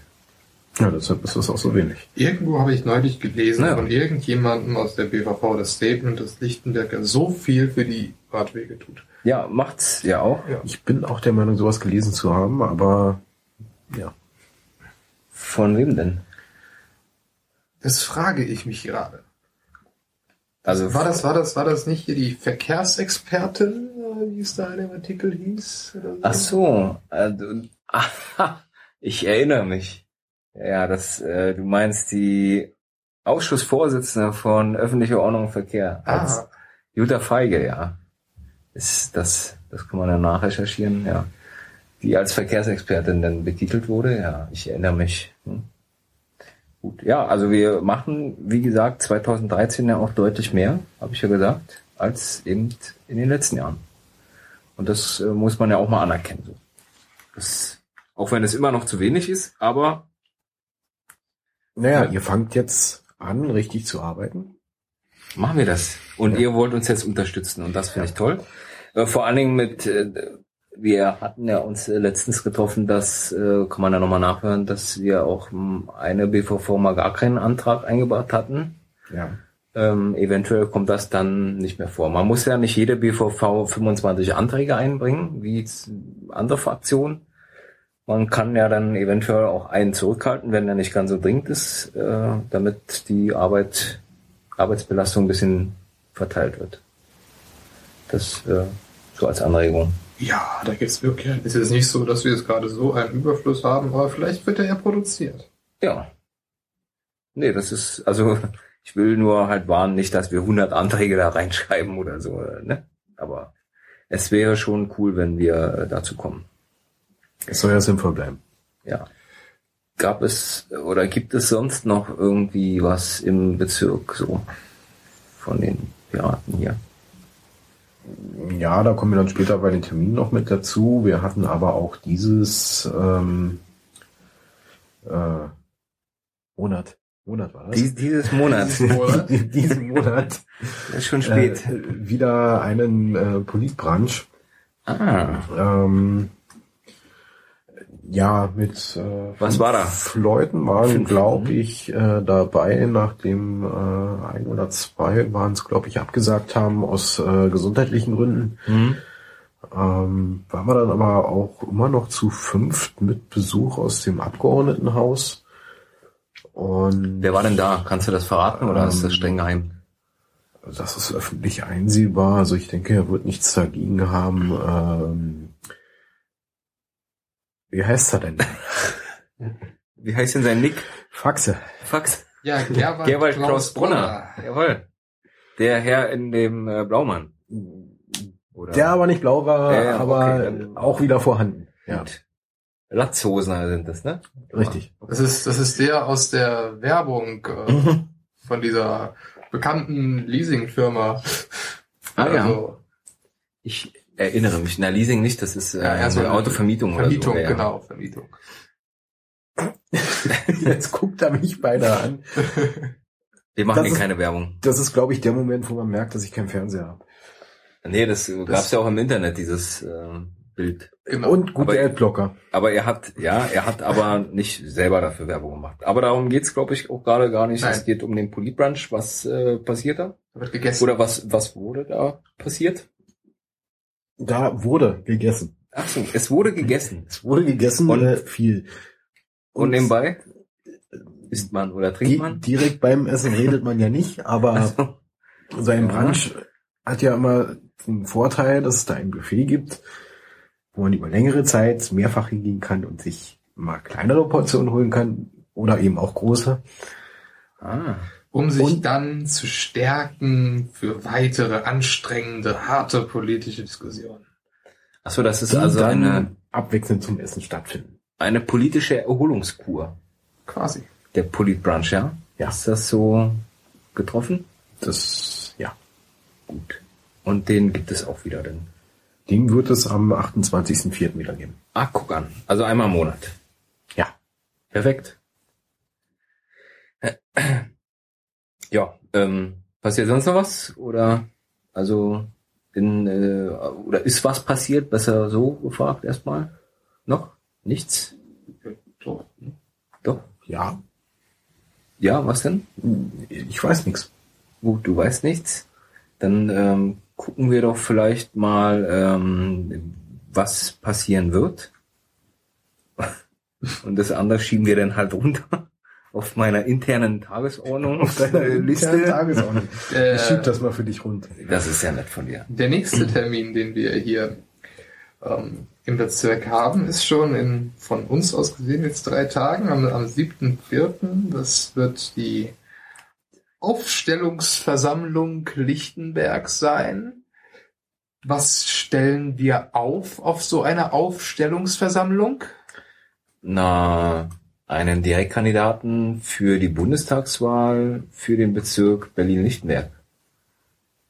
Ja, deshalb ist das auch so wenig. Irgendwo habe ich neulich gelesen Ja. von irgendjemandem aus der BVV das Statement, dass Lichtenberger so viel für die Radwege tut. Ja, macht's ja auch. Ich bin auch der Meinung, sowas gelesen zu haben, aber ja. Von wem denn? Das frage ich mich gerade. Also War das, war das, war das nicht hier die Verkehrsexpertin, äh, wie es da in dem Artikel hieß? So? Ach so, äh, ich erinnere mich. Ja, das, äh, du meinst die Ausschussvorsitzende von öffentlicher Ordnung und Verkehr. Als Ah, Jutta Feige, ja. Ist das, das kann man ja nachrecherchieren, ja. Die als Verkehrsexpertin dann betitelt wurde, ja, ich erinnere mich. Hm. Gut, ja, also wir machen, wie gesagt, 2013 ja auch deutlich mehr, habe ich ja gesagt, als eben in den letzten Jahren. Und das äh, muss man ja auch mal anerkennen. So. Das, auch wenn es immer noch zu wenig ist, aber Naja, Ja. ihr fangt jetzt an, richtig zu arbeiten. machen wir das. Und Ja. ihr wollt uns jetzt unterstützen und das finde ich toll. Äh, vor allen Dingen mit, äh, wir hatten ja uns äh, letztens getroffen, das äh, kann man ja nochmal nachhören, dass wir auch mh, eine BVV mal gar keinen Antrag eingebracht hatten. Ja. Ähm, eventuell kommt das dann nicht mehr vor. Man muss ja nicht jede BVV 25 Anträge einbringen, wie andere Fraktionen. Man kann ja dann eventuell auch einen zurückhalten, wenn er nicht ganz so dringend ist, äh, damit die Arbeit, Arbeitsbelastung ein bisschen verteilt wird. Das äh, so als Anregung. ja, da gibt's wirklich. Es ist nicht so, dass wir jetzt gerade so einen Überfluss haben, aber vielleicht wird er ja produziert. Ja. Nee, das ist, also ich will nur halt warnen, nicht, dass wir 100 Anträge da reinschreiben oder so, ne? Aber es wäre schon cool, wenn wir äh, dazu kommen. Es soll ja sinnvoll bleiben. Ja. Gab es oder gibt es sonst noch irgendwie was im Bezirk so von den Piraten hier? Ja, da kommen wir dann später bei den Terminen noch mit dazu. Wir hatten aber auch dieses ähm, äh, Monat. Monat war das? Dies, dieses Monat. Monat. diesen Monat ist schon spät. äh, wieder einen äh, Politbranch. ah. Ähm, ja, mit äh, Was war da? Leuten waren, glaube mhm. ich, äh, dabei, nachdem äh, ein oder zwei waren es, glaube ich, abgesagt haben aus äh, gesundheitlichen Gründen. Hm. Ähm, waren wir dann aber auch immer noch zu fünft mit Besuch aus dem Abgeordnetenhaus. Und Wer war denn da? Kannst du das verraten oder ist das Ähm, streng geheim? das ist öffentlich einsehbar. Also ich denke, er wird nichts dagegen haben. Ähm, wie heißt er denn? Wie heißt denn sein Nick? Faxe. Fax. Ja, Gerwald, Gerwald Klaus Klaus Brunner. Jawohl. Der Herr in dem äh, Blaumann. Oder? Der aber nicht blau war, Ja, ja, aber okay, auch wieder vorhanden. Ja. Latzhosen sind das, ne? richtig. Das ist, das ist der aus der Werbung äh, Mhm. von dieser bekannten Leasingfirma. Ah, ja. Also, Ich erinnere mich. Na, Leasing nicht, das ist äh, Ja, ja, so eine eine Autovermietung Vermietung, oder so. Ja. genau, Vermietung. Jetzt guckt er mich beinahe an. Wir machen Das hier ist- keine Werbung. Das ist, glaube ich, der Moment, wo man merkt, dass ich keinen Fernseher habe. Nee, das, äh, gab's ja auch im Internet, dieses äh, Bild. Genau. Und gute Aber- Adblocker. Aber er hat, ja, er hat aber nicht selber dafür Werbung gemacht. Aber darum geht's, glaube ich, auch gerade gar nicht. Nein. Es geht um den Politbrunch. Was äh, passiert da? wird gegessen. Oder was, was wurde da passiert? Da wurde gegessen. Ach so, es wurde gegessen. Es wurde gegessen Und- äh, viel. Und nebenbei isst man oder trinkt man? direkt beim Essen redet man ja nicht, aber Also, sein Ja. Brunch hat ja immer den Vorteil, dass es da ein Buffet gibt, wo man über längere Zeit mehrfach hingehen kann und sich mal kleinere Portionen holen kann oder eben auch große. ah, um sich Und- dann zu stärken für weitere anstrengende, harte politische Diskussionen. ach so, das ist die also eine, abwechselnd zum Essen stattfinden. eine politische Erholungskur. Quasi. Der Politbrunch, ja? Ja. Ist das so getroffen? Das, ja. Gut. Und den gibt es auch wieder denn. Den wird es am 28.04. wieder geben. Ah, guck an. Also einmal im Monat. Ja. Perfekt. Ja, ähm, passiert sonst noch was? Oder also in, äh, oder ist was passiert? Besser so gefragt erstmal. Noch? Nichts? So. Doch. Ja, Ja, was denn? ich weiß nichts. Gut, du weißt nichts. Dann ähm, gucken wir doch vielleicht mal, ähm, was passieren wird. Und das andere schieben wir dann halt runter auf meiner internen Tagesordnung. Auf deiner internen Tagesordnung. Äh, Ich schieb das mal für dich runter. Das ist ja nett von dir. Der nächste Termin, den wir hier ähm, im Bezirk haben, ist schon in von uns aus gesehen jetzt drei Tagen, am, am 7.4. Das wird die Aufstellungsversammlung Lichtenberg sein. Was stellen wir auf auf so einer Aufstellungsversammlung? Na, einen Direktkandidaten für die Bundestagswahl für den Bezirk Berlin-Lichtenberg.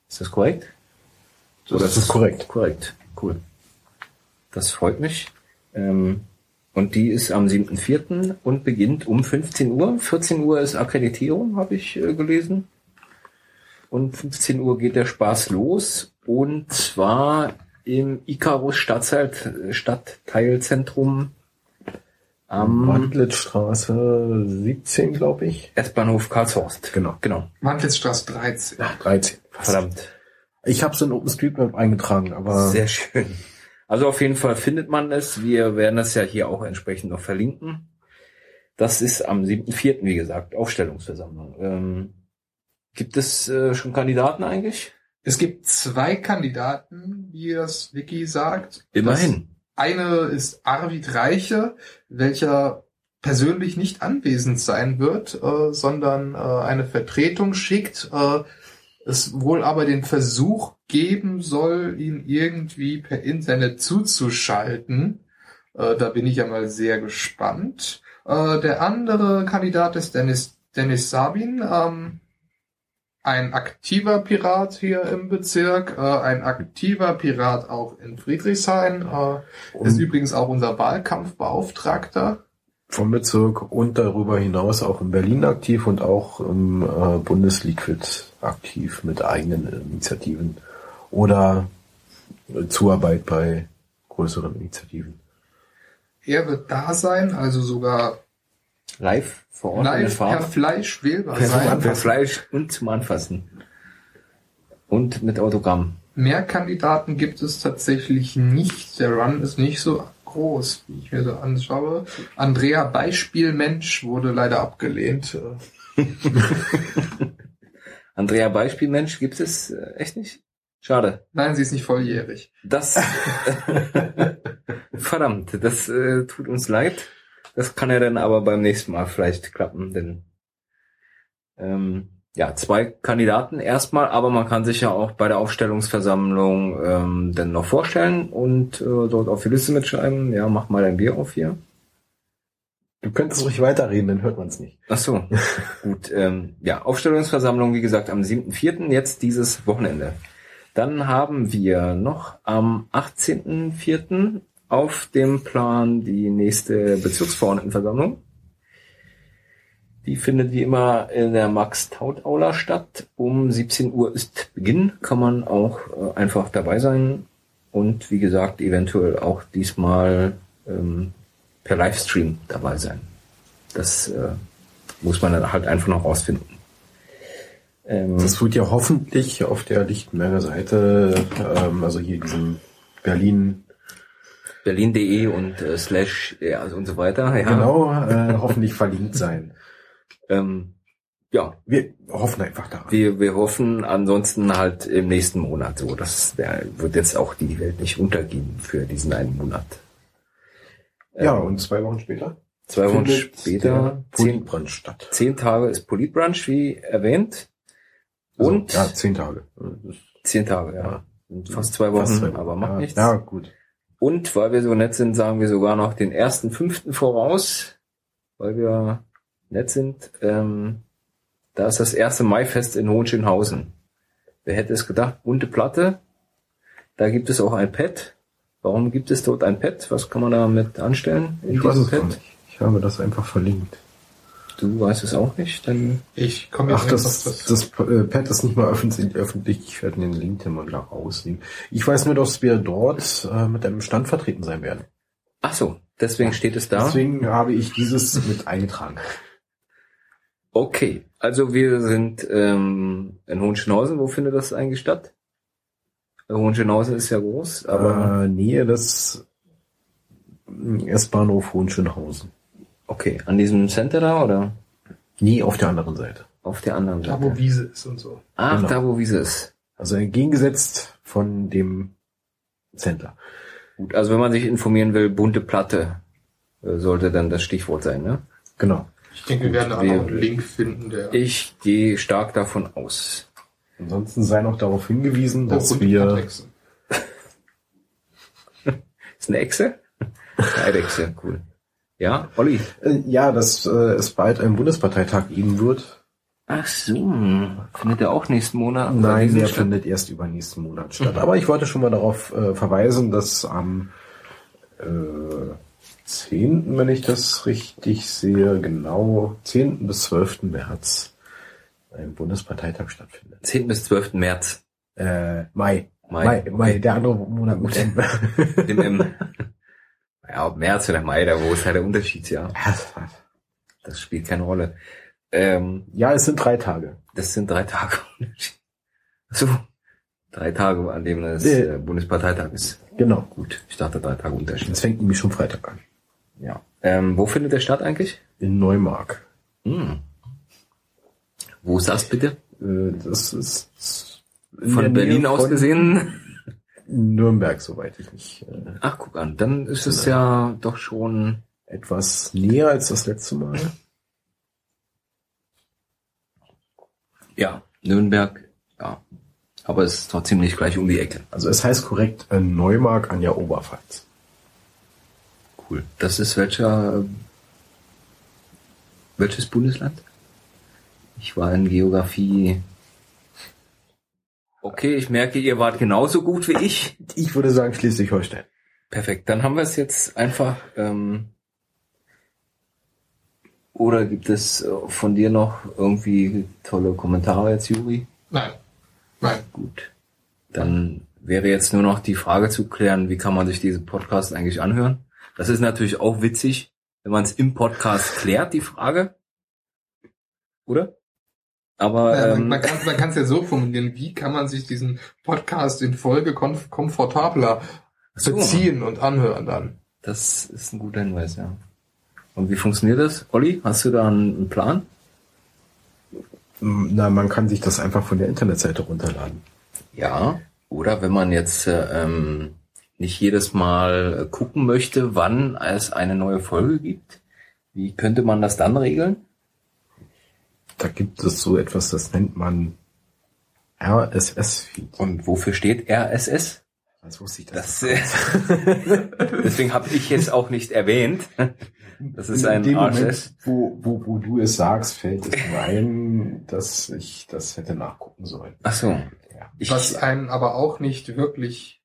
Ist das korrekt? Das ist korrekt. Korrekt, cool. Das freut mich. Ähm, und die ist am 7.4. und beginnt um 15 Uhr. 14 Uhr ist Akkreditierung, habe ich äh, gelesen. Und 15 Uhr geht der Spaß los. Und zwar im Icarus Stadtteil, Stadtteilzentrum am Wandlitzstraße 17, glaube ich. S-Bahnhof Karlshorst. Genau. Genau. Wandlitzstraße 13. 13. Verdammt. Ich habe es in OpenStreetMap eingetragen, aber Sehr schön. Also auf jeden Fall findet man es. Wir werden das ja hier auch entsprechend noch verlinken. Das ist am 7.4., wie gesagt, Aufstellungsversammlung. Ähm, gibt es äh, schon Kandidaten eigentlich? Es gibt zwei Kandidaten, wie das Wiki sagt. Immerhin. Eine ist Arvid Reiche, welcher persönlich nicht anwesend sein wird, äh, sondern äh, eine Vertretung schickt. Äh, es wohl aber den Versuch geben soll, ihn irgendwie per Internet zuzuschalten. Äh, da bin ich ja mal sehr gespannt. Äh, der andere Kandidat ist Dennis, Dennis Sabin. Ähm, ein aktiver Pirat hier im Bezirk, äh, ein aktiver Pirat auch in Friedrichshain, äh, ist übrigens auch unser Wahlkampfbeauftragter. Vom Bezirk und darüber hinaus auch in Berlin aktiv und auch im äh, Bundesliquid aktiv mit eigenen Initiativen oder Zuarbeit bei größeren Initiativen. Er wird da sein, also sogar Live vor Ort live per Farbe. Fleisch wählbar Per, sein. per Fleisch und zum Anfassen. Und mit Autogramm. Mehr Kandidaten gibt es tatsächlich nicht. Der Run ist nicht so groß, wie ich mir so anschaue. Andrea Beispielmensch wurde leider abgelehnt. Andrea Beispielmensch gibt es äh, echt nicht? Schade. Nein, sie ist nicht volljährig. Das verdammt, das äh, tut uns leid. Das kann ja dann aber beim nächsten Mal vielleicht klappen, denn ähm, ja, zwei Kandidaten erstmal, aber man kann sich ja auch bei der Aufstellungsversammlung ähm, dann noch vorstellen und äh, dort auf die Liste mitschreiben. Ja, mach mal dein Bier auf hier. Du könntest ruhig weiterreden, dann hört man es nicht. Ach so, gut. Ähm, ja, Aufstellungsversammlung, wie gesagt, am 7.4., jetzt dieses Wochenende. Dann haben wir noch am 18.4. auf dem Plan die nächste Bezirksverordnetenversammlung. Die findet wie immer in der Max-Taut-Aula statt. Um 17 Uhr ist Beginn, kann man auch äh, einfach dabei sein. Und wie gesagt, eventuell auch diesmal ähm, per Livestream dabei sein. Das äh, muss man dann halt einfach noch rausfinden. Ähm, Das wird ja hoffentlich auf der Lichtenberger Seite, ähm, also hier diesem Berlin, Berlin.de und äh, slash ja, also und so weiter. Ja. genau, äh, hoffentlich verlinkt sein. Ähm, ja, Wir hoffen einfach daran. wir, wir hoffen ansonsten halt im nächsten Monat so. Das der wird jetzt auch die Welt nicht untergehen für diesen einen Monat. ja, und zwei Wochen später? Zwei Wochen später, Politbrand statt. zehn Tage ist Politbrunch, wie erwähnt. Also, Und ja, zehn Tage. Zehn Tage, ja. Ja. Fast zwei Wochen, fast zwei Wochen. aber macht ja, nichts. Ja, gut. Und weil wir so nett sind, sagen wir sogar noch den ersten fünften voraus, weil wir nett sind. Ähm, da ist das erste Maifest in Hohenschönhausen. Wer hätte es gedacht? Bunte Platte. Da gibt es auch ein Pad. Warum gibt es dort ein Pad? Was kann man damit anstellen? in Ich weiß diesem es gar nicht. Ich habe das einfach verlinkt. Du weißt es auch nicht? Dann Ich komme jetzt Ach, das, das äh, Pad ist nicht mal öffentlich. öffentlich. Ich werde den Link dann mal gleich rausnehmen. Ich weiß nur, dass wir dort äh, mit einem Stand vertreten sein werden. Ach so, deswegen steht es da. Deswegen habe ich dieses mit eingetragen. Okay, also wir sind ähm, in Hohenschönhausen. Wo findet das eigentlich statt? Hohenschönhausen ist ja groß, aber äh, Nähe des mm, S-Bahnhof Hohenschönhausen. Okay, an diesem Center da oder Nie auf der anderen Seite. auf der anderen da, Seite? wo Wiese ist und so. Ach, Genau. da wo Wiese ist. Also entgegengesetzt von dem Center. Gut, also wenn man sich informieren will, bunte Platte äh, sollte dann das Stichwort sein, ne? Genau. Ich denke, wir werden da Wir- noch einen Link finden, der Ich gehe stark davon aus. Ansonsten sei noch darauf hingewiesen, Oh, dass wir. Ist eine Echse? Eine Eidechse, cool. Ja, Olli. äh, ja, dass äh, es bald einen Bundesparteitag geben wird. Ach so, findet er auch nächsten Monat? Nein, der statt? findet erst übernächsten Monat statt. Aber ich wollte schon mal darauf äh, verweisen, dass am äh, 10., wenn ich das richtig sehe, genau 10. bis 12. März ein Bundesparteitag stattfindet. 10. bis 12. März. Äh, Mai. Mai, Mai. Mai, der andere Monat mit M. Dem M. Ja, ob März oder Mai, da wo ist halt der Unterschied, ja. Das spielt keine Rolle. Ähm, ja, es sind drei Tage. das sind drei Tage Unterschied. So, drei Tage, an dem das äh, Bundesparteitag ist. Genau. Gut, ich dachte drei Tage Unterschied. Das fängt nämlich schon Freitag an. Ja. Ähm, wo findet der statt eigentlich? In Neumark. Hm. Wo ist das bitte? Äh, das ist Von Berlin aus gesehen? Nürnberg, soweit ich mich äh, Ach, guck an, dann ist es ja doch schon etwas näher als das letzte Mal. Ja, Nürnberg, ja. Aber es ist trotzdem nicht gleich um die Ecke. Also es heißt korrekt äh, Neumark an der Oberpfalz. Cool. Das ist welcher, welches Bundesland? Ich war in Geografie Okay, ich merke, ihr wart genauso gut wie ich. Ich würde sagen Schleswig-Holstein. Perfekt, dann haben wir es jetzt einfach. Ähm, oder gibt es äh, von dir noch irgendwie tolle Kommentare jetzt, Juri? Nein. Nein. Gut. Dann wäre jetzt nur noch die Frage zu klären, wie kann man sich diesen Podcast eigentlich anhören? Das ist natürlich auch witzig, wenn man es im Podcast klärt, die Frage. Oder? Aber Ja, man, ähm, man kann es ja so formulieren, wie kann man sich diesen Podcast in Folge komf komfortabler so, beziehen und anhören dann? das ist ein guter Hinweis, ja. Und wie funktioniert das? Olli, hast du da einen Plan? Na, man kann sich das einfach von der Internetseite runterladen. Ja. Oder wenn man jetzt äh, ähm, nicht jedes Mal äh, gucken möchte, wann es eine neue Folge gibt, wie könnte man das dann regeln? Da gibt es so etwas, das nennt man RSS-Feed. Und wofür steht RSS? Das wusste ich das. Das, deswegen habe ich es auch nicht erwähnt. Das ist ein In dem RSS. Moment, wo, wo, wo du es sagst, fällt es mir ein, dass ich das hätte nachgucken sollen. Ach so. Ja. Ich, Was einem aber auch nicht wirklich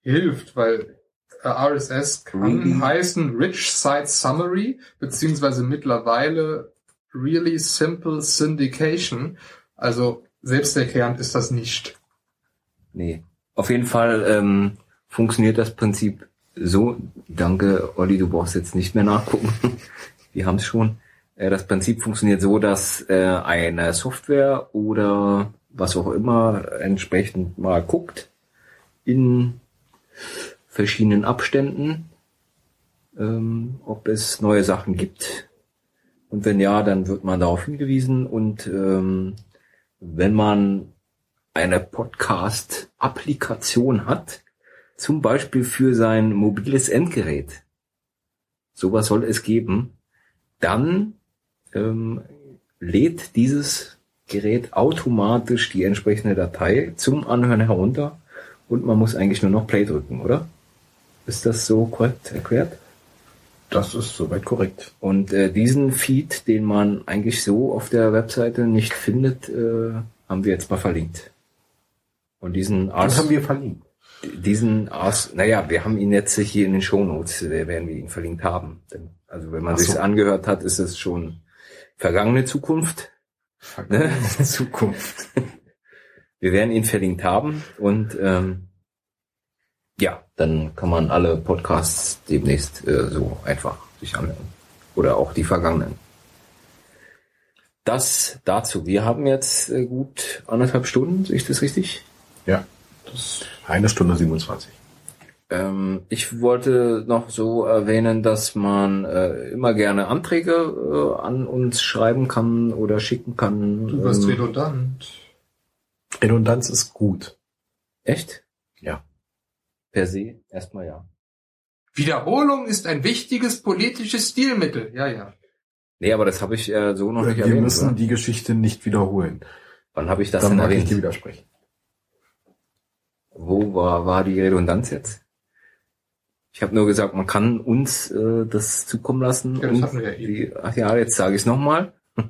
hilft, weil äh, RSS kann Really? heißen Rich Site Summary, beziehungsweise mittlerweile Really Simple Syndication. Also selbsterklärend ist das nicht. nee. Auf jeden Fall ähm, funktioniert das Prinzip so. Danke, Olli, du brauchst jetzt nicht mehr nachgucken. Wir haben es schon. Äh, das Prinzip funktioniert so, dass äh, eine Software oder was auch immer entsprechend mal guckt in verschiedenen Abständen, ähm, ob es neue Sachen gibt. Und wenn ja, dann wird man darauf hingewiesen. Und ähm, wenn man eine Podcast-Applikation hat, zum Beispiel für sein mobiles Endgerät, sowas soll es geben, dann ähm, lädt dieses Gerät automatisch die entsprechende Datei zum Anhören herunter und man muss eigentlich nur noch Play drücken, oder? Ist das so korrekt erklärt? Das ist soweit korrekt. Und äh, diesen Feed, den man eigentlich so auf der Webseite nicht findet, äh, haben wir jetzt mal verlinkt. Und diesen Ars, haben wir verlinkt. diesen Ars, naja, wir haben ihn jetzt hier in den Shownotes, äh, werden wir ihn verlinkt haben. Also wenn man so. sich's angehört hat, ist es schon vergangene Zukunft. Ne? Zukunft. Wir werden ihn verlinkt haben und ähm, ja, dann kann man alle Podcasts demnächst äh, so einfach sich anhören. Oder auch die vergangenen. Das dazu. Wir haben jetzt äh, gut anderthalb Stunden, sehe ich das richtig? Ja. Das eine Stunde 27. Ähm, ich wollte noch so erwähnen, dass man äh, immer gerne Anträge äh, an uns schreiben kann oder schicken kann. Du wirst Ähm, redundant. Redundanz ist gut. echt? Ja. Per se? Erstmal ja. Wiederholung ist ein wichtiges politisches Stilmittel. Ja, ja. Nee, aber das habe ich äh, so noch nicht Wir erwähnt. müssen oder? die Geschichte nicht wiederholen. Wann habe ich das Dann denn mag ich erwähnt? dir widersprechen. Wo war, war die Redundanz jetzt? Ich habe nur gesagt, man kann uns äh, das zukommen lassen. Ja, das hatten wir ja eben. die, ach ja, jetzt sage ich es nochmal.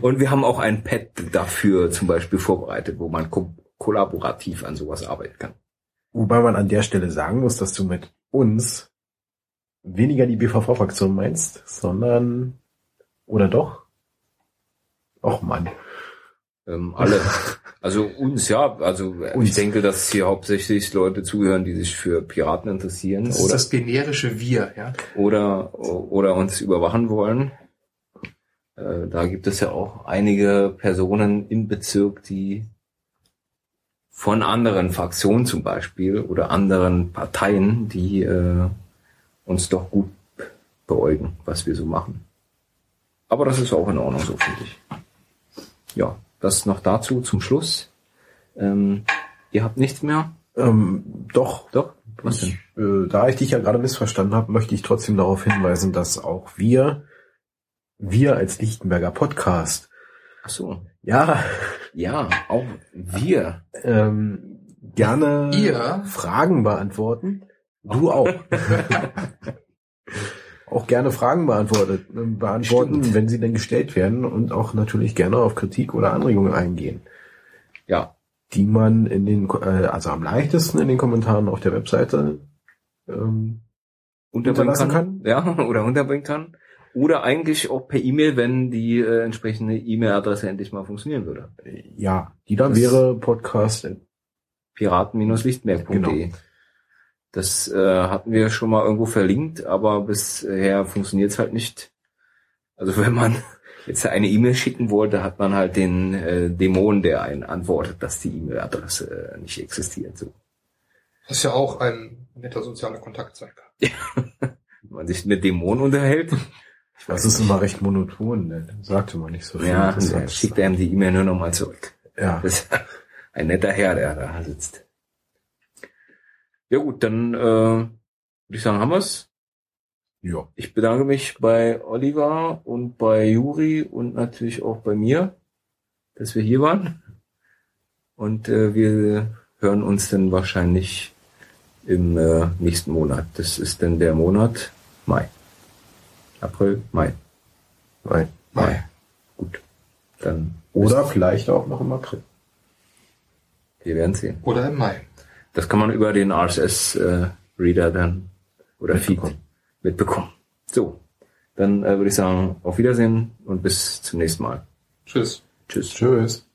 und wir haben auch ein Pad dafür zum Beispiel vorbereitet, wo man ko kollaborativ an sowas arbeiten kann. Wobei man an der Stelle sagen muss, dass du mit uns weniger die BVV-Fraktion meinst, sondern oder doch? Och Mann. Ähm, alle. Also uns, ja. Also äh, ich Uns. denke, dass hier hauptsächlich Leute zuhören, die sich für Piraten interessieren Das ist oder, das generische Wir, ja. oder, oder uns überwachen wollen. Äh, da gibt es ja auch einige Personen im Bezirk, die von anderen Fraktionen zum Beispiel oder anderen Parteien, die äh, uns doch gut beäugen, was wir so machen. Aber das ist auch in Ordnung so, finde ich. Ja, das noch dazu zum Schluss. Ähm, ihr habt nichts mehr? Ähm, doch, Doch? Was denn? ich, äh, da ich dich ja gerade missverstanden habe, möchte ich trotzdem darauf hinweisen, dass auch wir, wir als Lichtenberger Podcast, Ach so. ja, Ja, auch wir. ähm, gerne Ihr? Fragen beantworten. Du auch. auch gerne Fragen beantwortet, äh, beantworten, Stimmt. wenn sie denn gestellt werden und auch natürlich gerne auf Kritik oder Anregungen eingehen. Ja, die man in den, äh, also am leichtesten in den Kommentaren auf der Webseite ähm, unterbringen Unterlassen kann. Ja, oder unterbringen kann. Oder eigentlich auch per E-Mail, wenn die äh, entsprechende E-Mail-Adresse endlich mal funktionieren würde. ja, die dann Das- wäre Podcast. Piraten-lichtmerk.de. Genau. Das äh, hatten wir schon mal irgendwo verlinkt, aber bisher funktioniert es halt nicht. Also wenn man jetzt eine E-Mail schicken wollte, hat man halt den äh, Dämon, der einen antwortet, dass die E-Mail-Adresse äh, nicht existiert. So. Was ja auch ein netter sozialer Kontakt sein kann. Wenn man sich mit Dämonen unterhält, Das ist immer recht monoton, ne? sagte man nicht so viel. ja, dann schickt einem die E-Mail nur nochmal zurück. ja. Das ist ein netter Herr, der da sitzt. Ja gut, dann äh, würde ich sagen, haben wir's. ja. Ich bedanke mich bei Oliver und bei Juri und natürlich auch bei mir, dass wir hier waren. Und äh, wir hören uns dann wahrscheinlich im äh, nächsten Monat. Das ist dann der Monat Mai. April, Mai. Nein. Mai. Gut. Dann Oder vielleicht auch noch im April. wir werden sehen. Oder im Mai. Das kann man über den RSS-Reader dann oder Feed Mitbekommen. mitbekommen. So, dann äh, würde ich sagen, auf Wiedersehen und bis zum nächsten Mal. Tschüss. Tschüss. Tschüss.